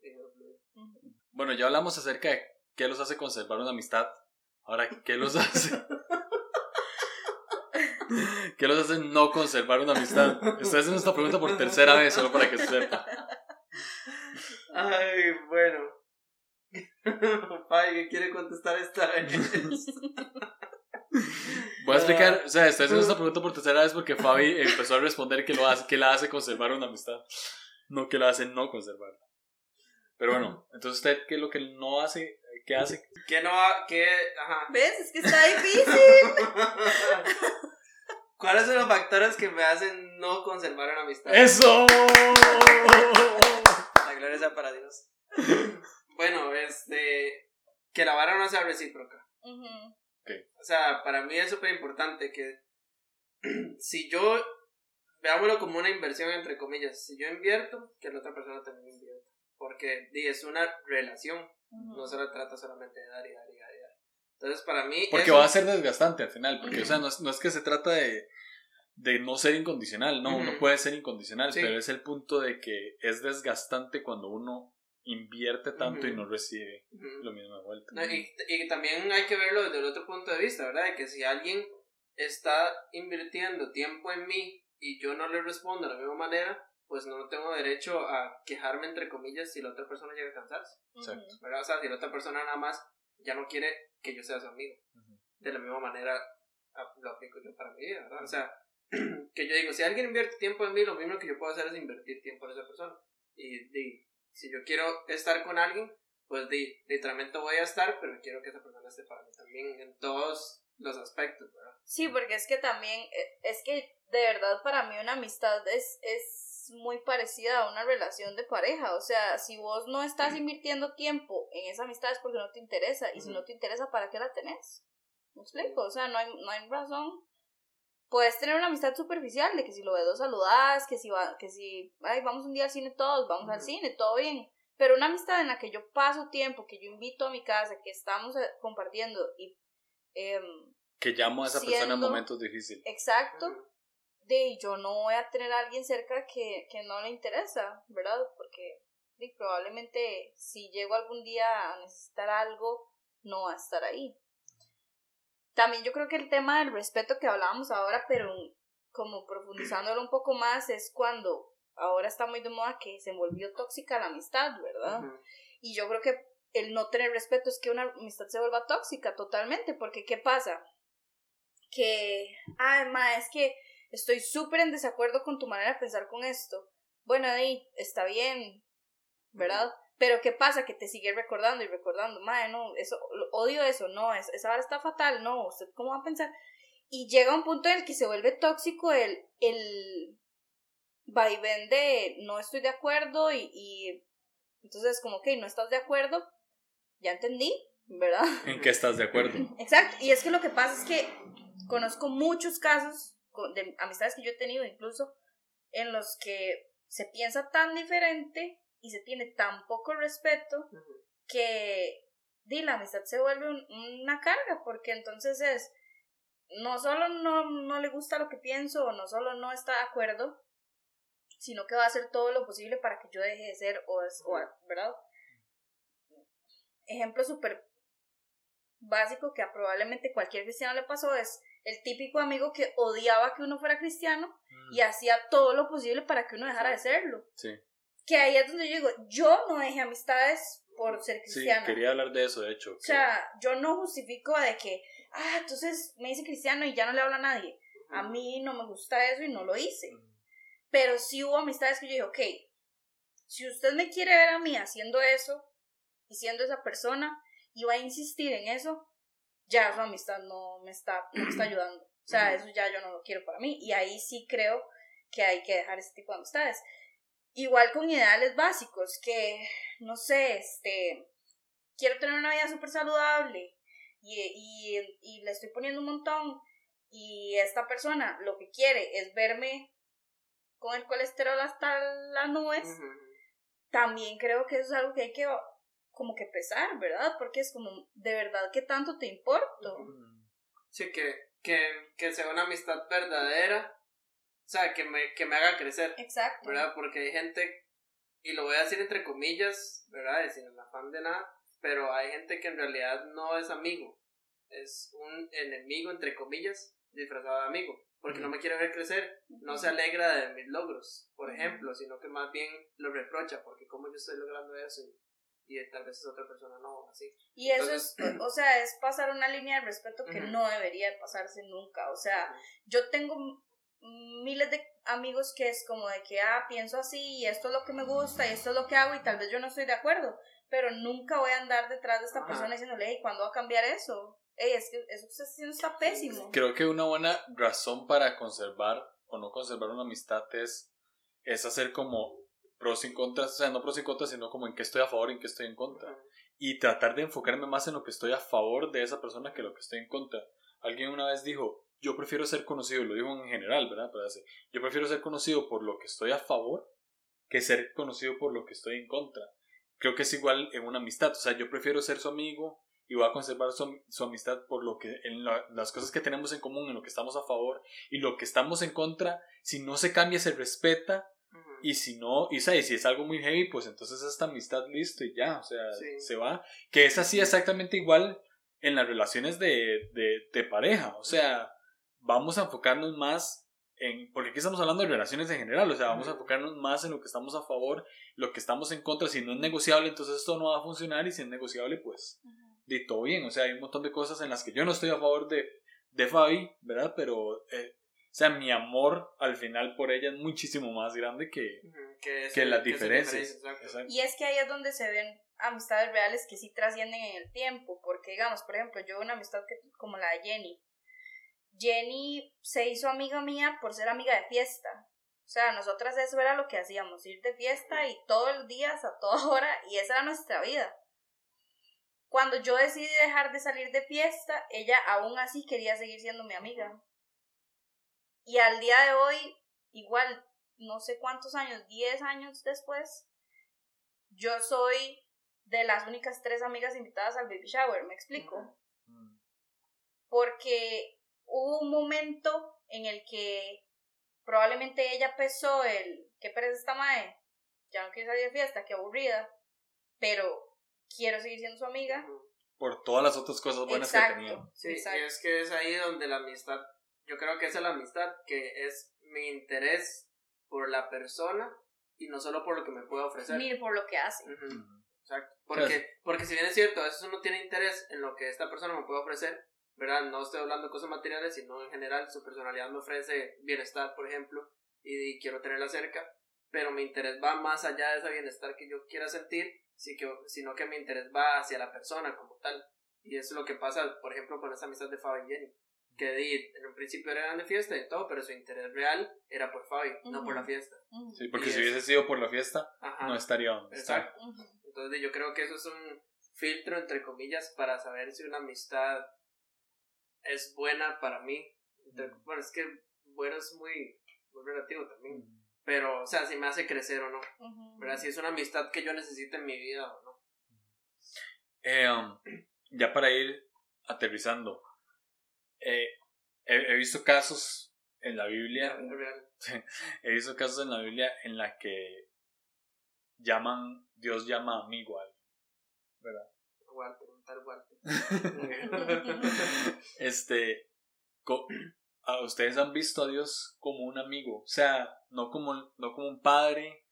Bueno, ya hablamos acerca de qué los hace conservar una amistad. Ahora, ¿qué los hace? ¿Qué los hace no conservar una amistad? Estoy haciendo esta pregunta por tercera vez, solo para que se sepa. Ay, bueno. ¿qué quiere contestar esta vez? Voy a explicar, o sea, estoy haciendo esta pregunta por tercera vez porque Fabi empezó a responder que, lo hace, que la hace conservar una amistad, no que la hace no conservarla. Pero bueno, entonces usted, ¿qué es lo que no hace? ¿Qué hace? Que no, que, ajá. ¿Ves? Es que está difícil. ¿Cuáles son los factores que me hacen no conservar una amistad? ¡Eso! La gloria sea para Dios. Bueno, este. Que la vara no sea recíproca. O sea, para mí es súper importante que si yo, veámoslo como una inversión entre comillas, si yo invierto, que la otra persona también invierta. Porque es una relación, no se trata solamente de dar y dar y dar. Entonces, para mí... Porque va a ser desgastante al final, porque, o sea, no es, que se trata de, de no ser incondicional, no, uno puede ser incondicional, pero es el punto de que es desgastante cuando uno invierte tanto y no recibe lo mismo de vuelta. y, y, también hay que verlo desde el otro punto de vista, ¿verdad? De que si alguien está invirtiendo tiempo en mí y yo no le respondo de la misma manera, pues no tengo derecho a quejarme, entre comillas, si la otra persona llega a cansarse. Exacto. ¿verdad? O sea, si la otra persona nada más ya no quiere que yo sea su amigo. De la misma manera lo aplico yo para mí, ¿verdad? O sea, que yo digo, si alguien invierte tiempo en mí, lo mismo que yo puedo hacer es invertir tiempo en esa persona. Y, y si yo quiero estar con alguien, pues literalmente voy a estar, pero quiero que esa persona esté para mí también en todos los aspectos, ¿verdad? Sí, porque es que también, eh, es que de verdad para mí una amistad es, es muy parecida a una relación de pareja. O sea, si vos no estás invirtiendo tiempo en esa amistad es porque no te interesa. Y si no te interesa, ¿para qué la tenés? ¿Me explico? O sea, no hay, no hay razón. Puedes tener una amistad superficial de que si lo ves dos saludas, que si, va, que si ay, vamos un día al cine todos, vamos al cine, todo bien. Pero una amistad en la que yo paso tiempo, que yo invito a mi casa, que estamos eh, compartiendo y... Eh, que llamo a esa persona en momentos difíciles. Exacto. De yo no voy a tener a alguien cerca que, que no le interesa, ¿verdad? Porque probablemente si llego algún día a necesitar algo, no va a estar ahí. También yo creo que el tema del respeto que hablábamos ahora, pero como profundizándolo un poco más, es cuando ahora está muy de moda que se volvió tóxica la amistad, ¿verdad? Y yo creo que el no tener respeto es que una amistad se vuelva tóxica totalmente, porque ¿qué pasa? Que, ma, es que estoy súper en desacuerdo con tu manera de pensar con esto. Bueno, ahí está bien, ¿verdad? Pero ¿qué pasa? Que te sigue recordando y recordando, madre, no, eso, odio eso, no, es, esa hora está fatal, no, usted cómo va a pensar. Y llega un punto en el que se vuelve tóxico el, el vaivén de no estoy de acuerdo y, y entonces como, que no estás de acuerdo, ya entendí, ¿verdad? ¿En qué estás de acuerdo? Exacto, y es que lo que pasa es que conozco muchos casos de amistades que yo he tenido incluso en los que se piensa tan diferente y se tiene tan poco respeto que di, la amistad se vuelve una carga, porque entonces es, no solo no, no le gusta lo que pienso, o no solo no está de acuerdo, sino que va a hacer todo lo posible para que yo deje de ser, o, es, o ¿verdad? Ejemplo súper básico que a probablemente cualquier cristiano le pasó es el típico amigo que odiaba que uno fuera cristiano mm. y hacía todo lo posible para que uno dejara de serlo. Sí que ahí es donde yo digo, yo no dejé amistades por ser cristiana. Sí, quería hablar de eso, de hecho. O sea, yo no justifico de que, ah, entonces me hice cristiano y ya no le hablo a nadie. A mí no me gusta eso y no lo hice. Pero sí hubo amistades que yo dije, ok, si usted me quiere ver a mí haciendo eso y siendo esa persona y va a insistir en eso, ya su amistad no me está, no me está ayudando. O sea, eso ya yo no lo quiero para mí. Y ahí sí creo que hay que dejar ese tipo de amistades. Igual con ideales básicos, que, no sé, este, quiero tener una vida súper saludable y, y, le estoy poniendo un montón y esta persona lo que quiere es verme con el colesterol hasta las nubes, también creo que eso es algo que hay que como que pesar, ¿verdad? Porque es como, ¿de verdad qué tanto te importo? Sí, que, que, que sea una amistad verdadera o sea, que me, que me haga crecer. Exacto. ¿Verdad? Porque hay gente, y lo voy a decir entre comillas, ¿verdad? Sin el afán de nada, pero hay gente que en realidad no es amigo. Es un enemigo, entre comillas, disfrazado de amigo. Porque no me quiere ver crecer, no se alegra de mis logros, por ejemplo, sino que más bien lo reprocha, porque como yo estoy logrando eso y, y tal vez es otra persona no, así. Y eso es, o sea, es pasar una línea de respeto que no debería pasarse nunca. O sea, yo tengo miles de amigos que es como de que, ah, pienso así y esto es lo que me gusta y esto es lo que hago y tal vez yo no estoy de acuerdo, pero nunca voy a andar detrás de esta persona diciéndole, hey, ¿cuándo va a cambiar eso? Hey, es que eso que está haciendo está pésimo. Creo que una buena razón para conservar o no conservar una amistad es, es hacer como pros y contras, o sea, no pros y contras, sino como en qué estoy a favor y en qué estoy en contra. Y tratar de enfocarme más en lo que estoy a favor de esa persona que lo que estoy en contra. Alguien una vez dijo, yo prefiero ser conocido, lo digo en general, ¿verdad? Pero así, yo prefiero ser conocido por lo que estoy a favor que ser conocido por lo que estoy en contra. Creo que es igual en una amistad, o sea, yo prefiero ser su amigo y voy a conservar su, su amistad por lo que en las cosas que tenemos en común, en lo que estamos a favor y lo que estamos en contra, si no se cambia se respeta y si no, y, si es algo muy heavy, pues entonces esta amistad listo y ya, o sea, se va, que es así exactamente igual en las relaciones de, de, de pareja, o sea, vamos a enfocarnos más en, porque aquí estamos hablando de relaciones en general, o sea, vamos a enfocarnos más en lo que estamos a favor, lo que estamos en contra, si no es negociable, entonces esto no va a funcionar y si es negociable, pues, de todo bien, o sea, hay un montón de cosas en las que yo no estoy a favor de, de Fabi, ¿verdad? Pero, eh, o sea, mi amor al final por ella es muchísimo más grande que, que, las diferencias. Y es que ahí es donde se ven amistades reales que sí trascienden en el tiempo, porque digamos, por ejemplo, yo una amistad que, como la de Jenny, Jenny se hizo amiga mía por ser amiga de fiesta. O sea, nosotras eso era lo que hacíamos, ir de fiesta y todos los días, a toda hora, y esa era nuestra vida. Cuando yo decidí dejar de salir de fiesta, ella aún así quería seguir siendo mi amiga. Y al día de hoy, igual, no sé cuántos años, 10 años después, yo soy de las únicas tres amigas invitadas al baby shower, ¿me explico? Porque hubo un momento en el que probablemente ella pesó el, qué pereza esta mae, ya no quiero salir de fiesta, qué aburrida, pero quiero seguir siendo su amiga. Por todas las otras cosas buenas que ha tenido. Sí, y es que es ahí donde la amistad, yo creo que esa es la amistad, que es mi interés por la persona y no solo por lo que me puede ofrecer. Ni por lo que hace. Exacto. Porque, porque si bien es cierto, a veces uno tiene interés en lo que esta persona me puede ofrecer, ¿verdad? No estoy hablando de cosas materiales, sino en general su personalidad me ofrece bienestar, por ejemplo, y, quiero tenerla cerca, pero mi interés va más allá de ese bienestar que yo quiera sentir, sino que mi interés va hacia la persona como tal. Y eso es lo que pasa, por ejemplo, con esa amistad de Fabi y Jenny que en un principio eran de fiesta y todo, pero su interés real era por Fabi, no por la fiesta. Sí, porque si hubiese sido por la fiesta, no estaría donde Exacto. Entonces yo creo que eso es un filtro, entre comillas, para saber si una amistad es buena para mí. Bueno, es que bueno es muy, muy relativo también. Pero, o sea, si me hace crecer o no. ¿Verdad? Si es una amistad que yo necesito en mi vida o no. Eh, um, ya para ir aterrizando, eh, he, visto casos en la Biblia. he visto casos en la Biblia en la que llaman, Dios llama amigo a alguien, ¿verdad? Walter, un tal Walter. este, ustedes han visto a Dios como un amigo, o sea, no como, no como un padre,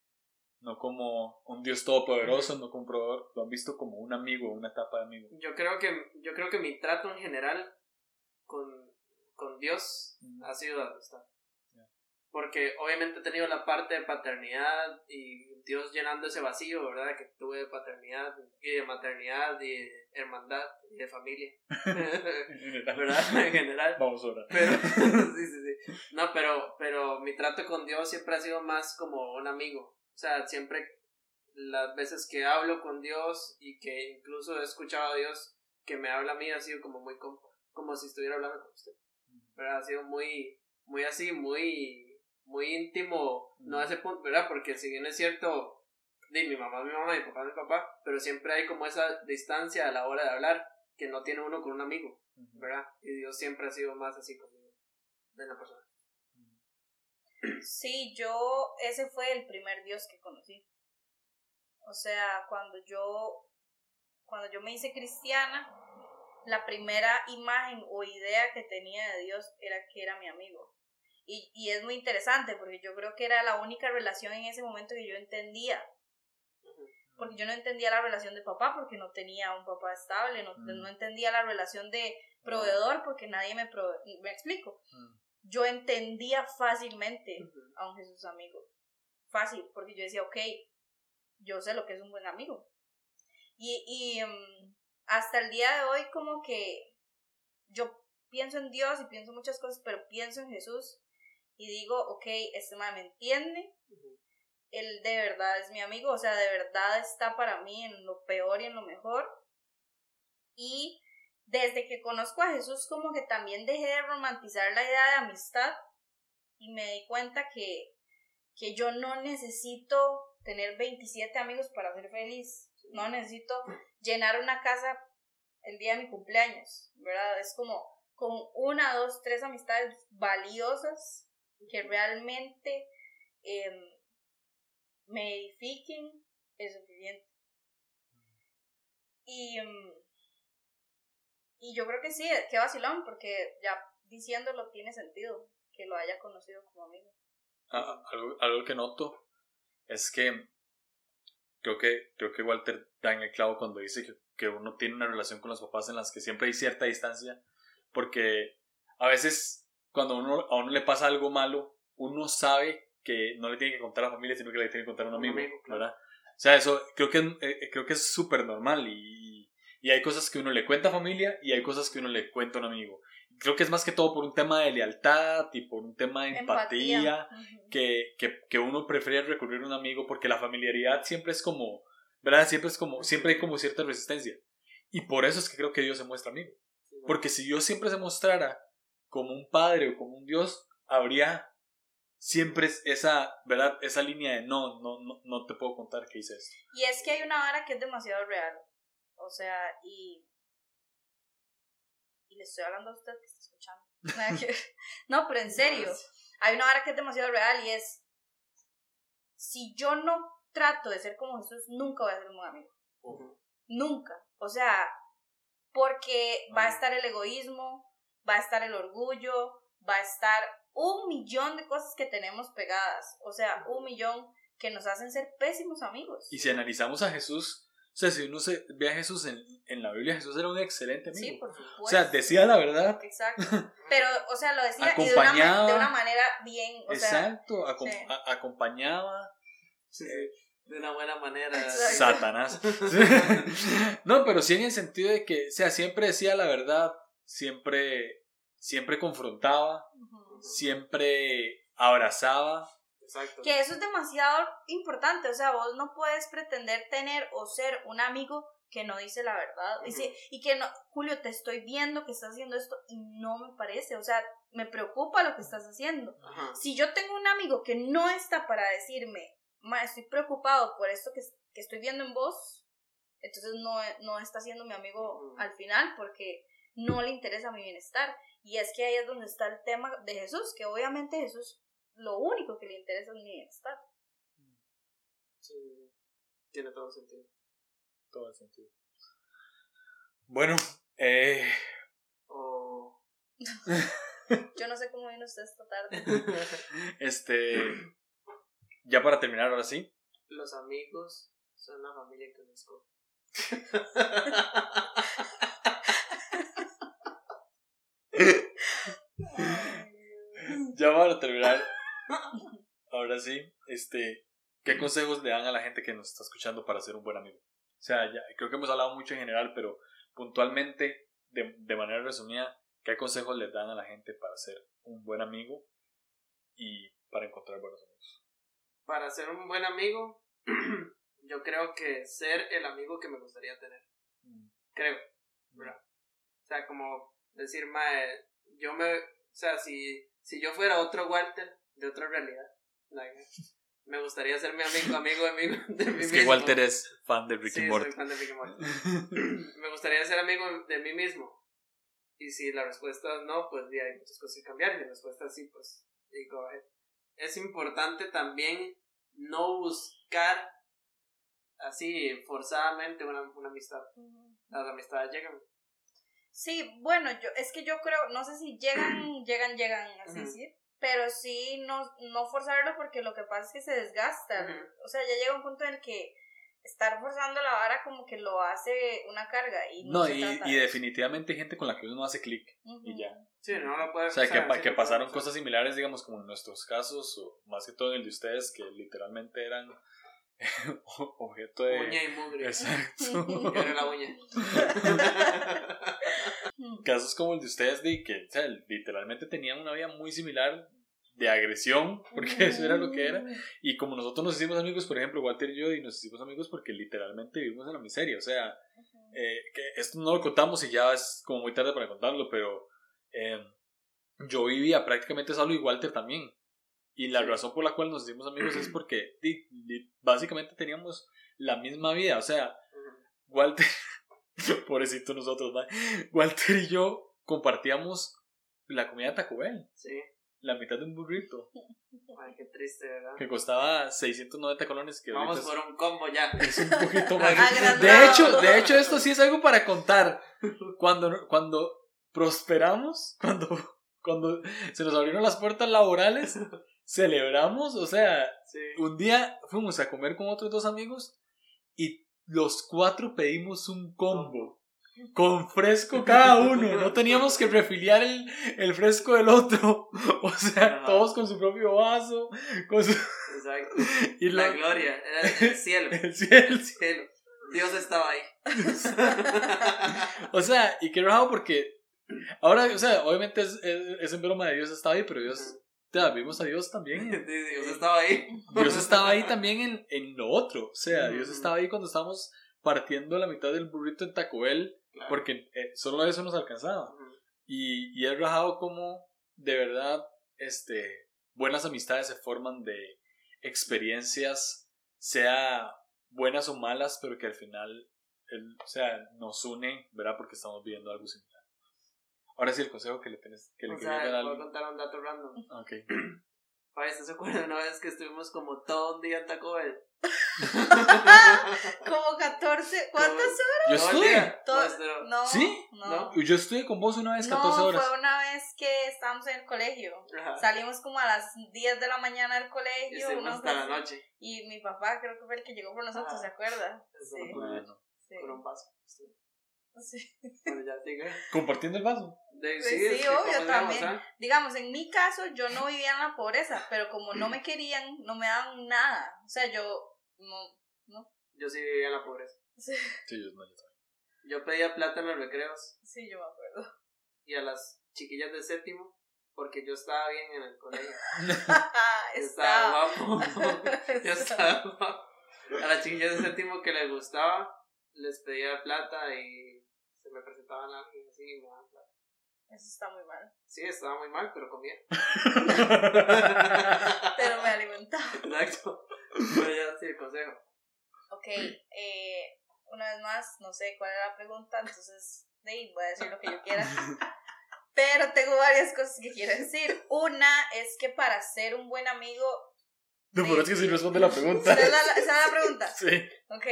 no como un Dios todopoderoso, no como un proveedor, lo han visto como un amigo, una etapa de amigo. Yo creo que, yo creo que mi trato en general con, con Dios ha sido amistad. Porque obviamente he tenido la parte de paternidad y Dios llenando ese vacío, ¿verdad? Que tuve de paternidad y de maternidad y de hermandad y de familia. ¿Verdad? En general. Vamos ahora. Pero, sí, sí, sí. No, pero, pero mi trato con Dios siempre ha sido más como un amigo. O sea, siempre las veces que hablo con Dios y que incluso he escuchado a Dios que me habla a mí ha sido como muy como si estuviera hablando con usted. ¿Verdad? Ha sido muy, muy así, muy, muy íntimo, no a ese punto, ¿verdad? Porque si bien es cierto, de mi mamá mi mamá, mi papá mi papá, pero siempre hay como esa distancia a la hora de hablar que no tiene uno con un amigo, ¿verdad? Y Dios siempre ha sido más así conmigo, de la persona. Sí, yo, ese fue el primer Dios que conocí. O sea, cuando yo, cuando yo me hice cristiana, la primera imagen o idea que tenía de Dios era que era mi amigo. Y, y es muy interesante porque yo creo que era la única relación en ese momento que yo entendía. Porque yo no entendía la relación de papá porque no tenía un papá estable, no, mm. no entendía la relación de proveedor porque nadie me prove me explico. Mm. Yo entendía fácilmente a un Jesús amigo. Fácil, porque yo decía, ok, yo sé lo que es un buen amigo. Y, y em, hasta el día de hoy como que yo pienso en Dios y pienso muchas cosas, pero pienso en Jesús y digo, ok, este man me entiende, él de verdad es mi amigo, o sea, de verdad está para mí en lo peor y en lo mejor. Y desde que conozco a Jesús como que también dejé de romantizar la idea de amistad y me di cuenta que, que yo no necesito tener 27 amigos para ser feliz, no necesito llenar una casa el día de mi cumpleaños, ¿verdad? Es como con una, dos, tres amistades valiosas que realmente em, me edifiquen es suficiente. Y, em, y yo creo que sí, que vacilón, porque ya diciéndolo tiene sentido que lo haya conocido como amigo. Ah, algo, algo que noto es que creo que, creo que Walter da en el clavo cuando dice que, que, uno tiene una relación con los papás en las que siempre hay cierta distancia, porque a veces cuando uno, a uno le pasa algo malo, uno sabe que no le tiene que contar a la familia, sino que le tiene que contar a un amigo, ¿verdad? O sea, eso creo que, eh, creo que es súper normal y, y hay cosas que uno le cuenta a familia y hay cosas que uno le cuenta a un amigo. creo que es más que todo por un tema de lealtad y por un tema de empatía, que, que, que, uno prefiere recurrir a un amigo porque la familiaridad siempre es como, ¿verdad? Siempre es como, siempre hay como cierta resistencia. Y por eso es que creo que Dios se muestra amigo. Porque si Dios siempre se mostrara como un padre o como un Dios, habría siempre esa, ¿verdad? Esa línea de no, no, no, no te puedo contar qué hice esto. Y es que hay una vara que es demasiado real. O sea, y y le estoy hablando a usted que está escuchando. no, pero en serio, hay una vara que es demasiado real y es, si yo no trato de ser como Jesús, nunca voy a ser un buen amigo. Nunca. O sea, porque va a estar el egoísmo, va a estar el orgullo, va a estar un millón de cosas que tenemos pegadas. O sea, un millón que nos hacen ser pésimos amigos. Y si analizamos a Jesús, o sea, si uno se ve a Jesús en, en la Biblia, Jesús era un excelente amigo. Sí, por supuesto. O sea, decía la verdad. Exacto. Pero, o sea, lo decía y de, una, de una manera bien. O exacto, acompañaba. Sí, de una buena manera. Satanás. no, pero sí en el sentido de que, o sea, siempre decía la verdad, siempre, siempre confrontaba, siempre abrazaba. Que eso es demasiado importante, o sea, vos no puedes pretender tener o ser un amigo que no dice la verdad. y, y que no, Julio, te estoy viendo que estás haciendo esto y no me parece, o sea, me preocupa lo que estás haciendo. Si yo tengo un amigo que no está para decirme, ma, estoy preocupado por esto que, que estoy viendo en vos, entonces no, no está siendo mi amigo al final porque no le interesa mi bienestar. Y es que ahí es donde está el tema de Jesús, que obviamente Jesús lo único que le interesa es mi bienestar. Sí, tiene todo el sentido. Todo el sentido. Bueno, eh... Oh. Yo no sé cómo vino usted esta tarde. este. Ya para terminar, ahora sí. Los amigos son la familia que nos escoge. ya para terminar, Ahora sí, este, ¿qué consejos le dan a la gente que nos está escuchando para ser un buen amigo? O sea, ya, creo que hemos hablado mucho en general, pero puntualmente, de, de manera resumida, ¿qué consejos le dan a la gente para ser un buen amigo y para encontrar buenos amigos? Para ser un buen amigo, yo creo que ser el amigo que me gustaría tener. Mm. Creo. Mm. O sea, como decir, mae, yo me. O sea, si si yo fuera otro Walter de otra realidad, me gustaría ser mi amigo, amigo, amigo de mí es que Walter es fan de Ricky sí, Soy fan de Ricky Morty. me gustaría ser amigo de mí mismo. Y si la respuesta es no, pues ya hay muchas cosas que cambiar. Y la respuesta es sí, pues digo, es importante también no buscar así forzadamente una, una amistad. Las amistades llegan. Sí, bueno, yo es que yo creo, no sé si llegan, llegan, llegan, así, sí, pero sí no, no forzarlo porque lo que pasa es que se desgasta. O sea, ya llega un punto en el que estar forzando la vara como que lo hace una carga. Y no, y, y definitivamente hay gente con la que uno no hace clic y ya. Sí, no lo puede O sea, que, que pasaron cosas similares, digamos, como en nuestros casos, o más que todo en el de ustedes, que literalmente eran objeto de. Uña y mugre. Exacto. Era la uña. Casos como el de ustedes, de que o sea, literalmente tenían una vida muy similar de agresión, porque eso era lo que era. Y como nosotros nos hicimos amigos, por ejemplo, Walter y yo, y nos hicimos amigos porque literalmente vivimos en la miseria. O sea, eh, que esto no lo contamos y ya es como muy tarde para contarlo, pero eh, yo vivía prácticamente solo y Walter también. Y la razón por la cual nos hicimos amigos es porque básicamente teníamos la misma vida. O sea, Walter, pobrecito nosotros, Walter y yo compartíamos la comida de Taco Bell. Sí. La mitad de un burrito. Ay, qué triste, ¿verdad? Que costaba 690 colones. Que Vamos por un combo ya. Es un poquito más. de hecho, de hecho, esto sí es algo para contar. Cuando, cuando prosperamos, cuando, cuando se nos abrieron las puertas laborales, celebramos, o sea, un día fuimos a comer con otros dos amigos y los cuatro pedimos un combo con fresco cada uno, no teníamos que refiliar el, el fresco del otro, o sea, todos con su propio vaso, con su... Exacto. Y la, gloria, era el cielo. el cielo. El cielo. Dios estaba ahí. o sea, y qué raro porque Ahora, o sea, obviamente es, es, en broma de Dios estaba ahí, pero Dios, ya, vimos a Dios también. Dios estaba ahí. Dios estaba ahí también en, en lo otro. O sea, Dios estaba ahí cuando estábamos partiendo la mitad del burrito en Taco Bell, porque eh, solo eso nos alcanzaba. Y, y he rajado como, de verdad, este, buenas amistades se forman de experiencias, sea buenas o malas, pero que al final, o sea, nos unen, ¿verdad? Porque estamos viviendo algo similar. Ahora sí, el consejo que le, tenés, que le o sea, dar Voy a contar un dato random. Ok. Fabi, ¿se acuerda una vez que estuvimos como todo un día en Taco Bell? como 14, ¿cuántas horas? Yo estuve. No, ¿Sí? No. Yo estuve con vos una vez 14 horas. No, fue una vez que estábamos en el colegio. Salimos como a las 10 de la mañana del colegio. Y hasta la noche. Y mi papá creo que fue el que llegó por nosotros, ¿se acuerda? Sí. Bueno. Sí. Con un vaso. Sí. Bueno, ya sigue. ¿Compartiendo el vaso? Pues sí, obvio, también. Digamos, en mi caso, yo no vivía en la pobreza, pero como no me querían, no me daban nada. O sea, yo no, no. Yo sí vivía en la pobreza. Sí, yo no, yo Yo pedía plata en los recreos. Sí, yo me acuerdo. Y a las chiquillas de séptimo, porque yo estaba bien en el colegio. estaba guapo. yo estaba guapo. A las chiquillas de séptimo que les gustaba, les pedía plata y me presentaban a alguien así y me daban plata. Eso está muy mal. Sí, estaba muy mal, pero comía. pero me alimentaba. Exacto. Pero ya sí, el consejo. Ok, eh, una vez más, no sé cuál era la pregunta, entonces voy a decir lo que yo quiera. Pero tengo varias cosas que quiero decir. Una es que para ser un buen amigo. No, pero es que si responde la pregunta. ¿Esa es la, la pregunta? Sí. Ok,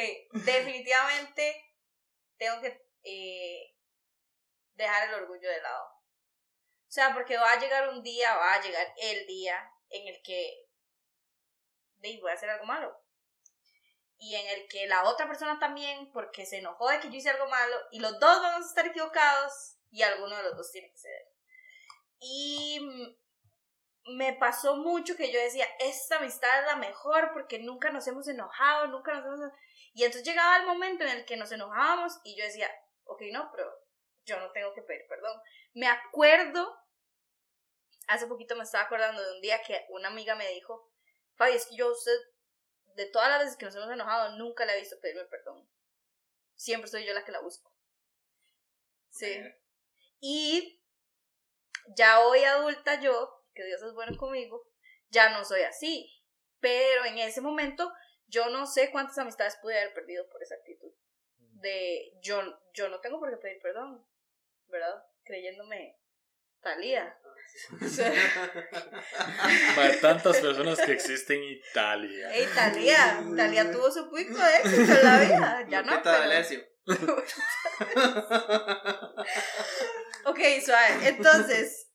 definitivamente tengo que eh, dejar el orgullo de lado. O sea, porque va a llegar un día, va a llegar el día en el que voy a hacer algo malo. Y en el que la otra persona también, porque se enojó de que yo hice algo malo, y los dos vamos a estar equivocados, y alguno de los dos tiene que ceder. Y me pasó mucho que yo decía, esta amistad es la mejor porque nunca nos hemos enojado, nunca nos hemos... Y entonces llegaba el momento en el que nos enojábamos y yo decía, ok, no, pero yo no tengo que pedir perdón. Me acuerdo, hace poquito me estaba acordando de un día que una amiga me dijo, Fabi, es que yo usted, de todas las veces que nos hemos enojado, nunca le he visto pedirme perdón. Siempre soy yo la que la busco. Sí. Y ya hoy adulta yo, que Dios es bueno conmigo, ya no soy así. Pero en ese momento yo no sé cuántas amistades pude haber perdido por esa actitud. De yo, yo no tengo por qué pedir perdón, ¿verdad? Creyéndome Talía. Para tantas personas que existen en Italia. Ey, Talía. Talía tuvo su pico de éxito en la vida. Ya no. ok, suave. Entonces,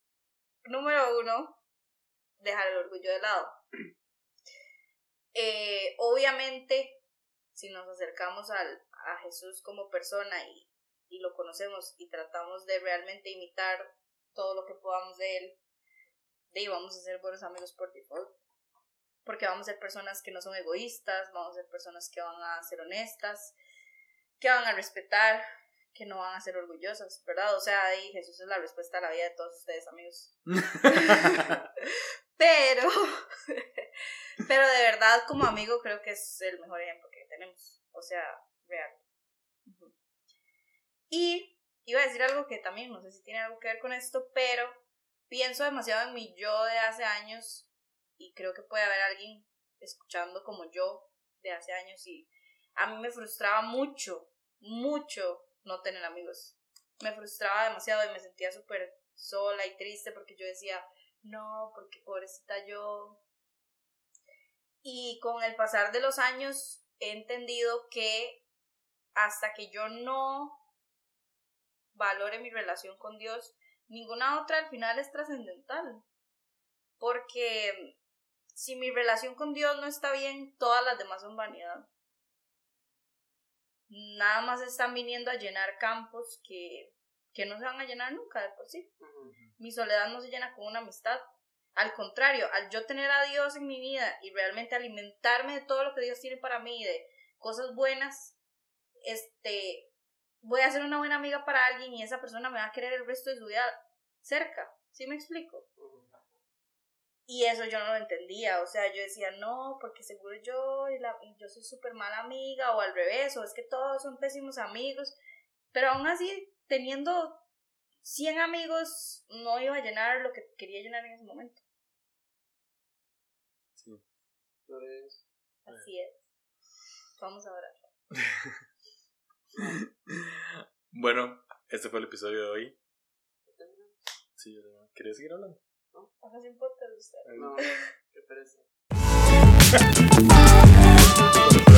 número uno, dejar el orgullo de lado. Eh, obviamente, si nos acercamos al, a Jesús como persona y, y lo conocemos y tratamos de realmente imitar todo lo que podamos de él, de vamos a ser buenos amigos por default. Porque vamos a ser personas que no son egoístas, vamos a ser personas que van a ser honestas, que van a respetar, que no van a ser orgullosas, ¿verdad? O sea, ahí Jesús es la respuesta a la vida de todos ustedes, amigos. pero, pero de verdad, como amigo, creo que es el mejor ejemplo que tenemos. O sea, real. Y iba a decir algo que también no sé si tiene algo que ver con esto, pero pienso demasiado en mi yo de hace años y creo que puede haber alguien escuchando como yo de hace años y a mí me frustraba mucho, mucho no tener amigos. Me frustraba demasiado y me sentía súper sola y triste porque yo decía, no, porque pobrecita yo. Y con el pasar de los años he entendido que hasta que yo no valore mi relación con Dios, ninguna otra al final es trascendental. Porque si mi relación con Dios no está bien, todas las demás son vanidad. Nada más están viniendo a llenar campos que, que no se van a llenar nunca de por sí. Mi soledad no se llena con una amistad. Al contrario, al yo tener a Dios en mi vida y realmente alimentarme de todo lo que Dios tiene para mí, de cosas buenas, este, voy a ser una buena amiga para alguien y esa persona me va a querer el resto de su vida cerca. ¿Sí me explico? Y eso yo no lo entendía, o sea, yo decía, no, porque seguro yo, y, la, yo soy súper mala amiga, o al revés, o es que todos son pésimos amigos, pero aún así, teniendo 100 amigos, no iba a llenar lo que quería llenar en ese momento. Sí. Así es. Vamos a orar. bueno, este fue el episodio de hoy. Sí, ¿querías seguir hablando? ¿No? Hagas un podcast usted. No, qué pereza.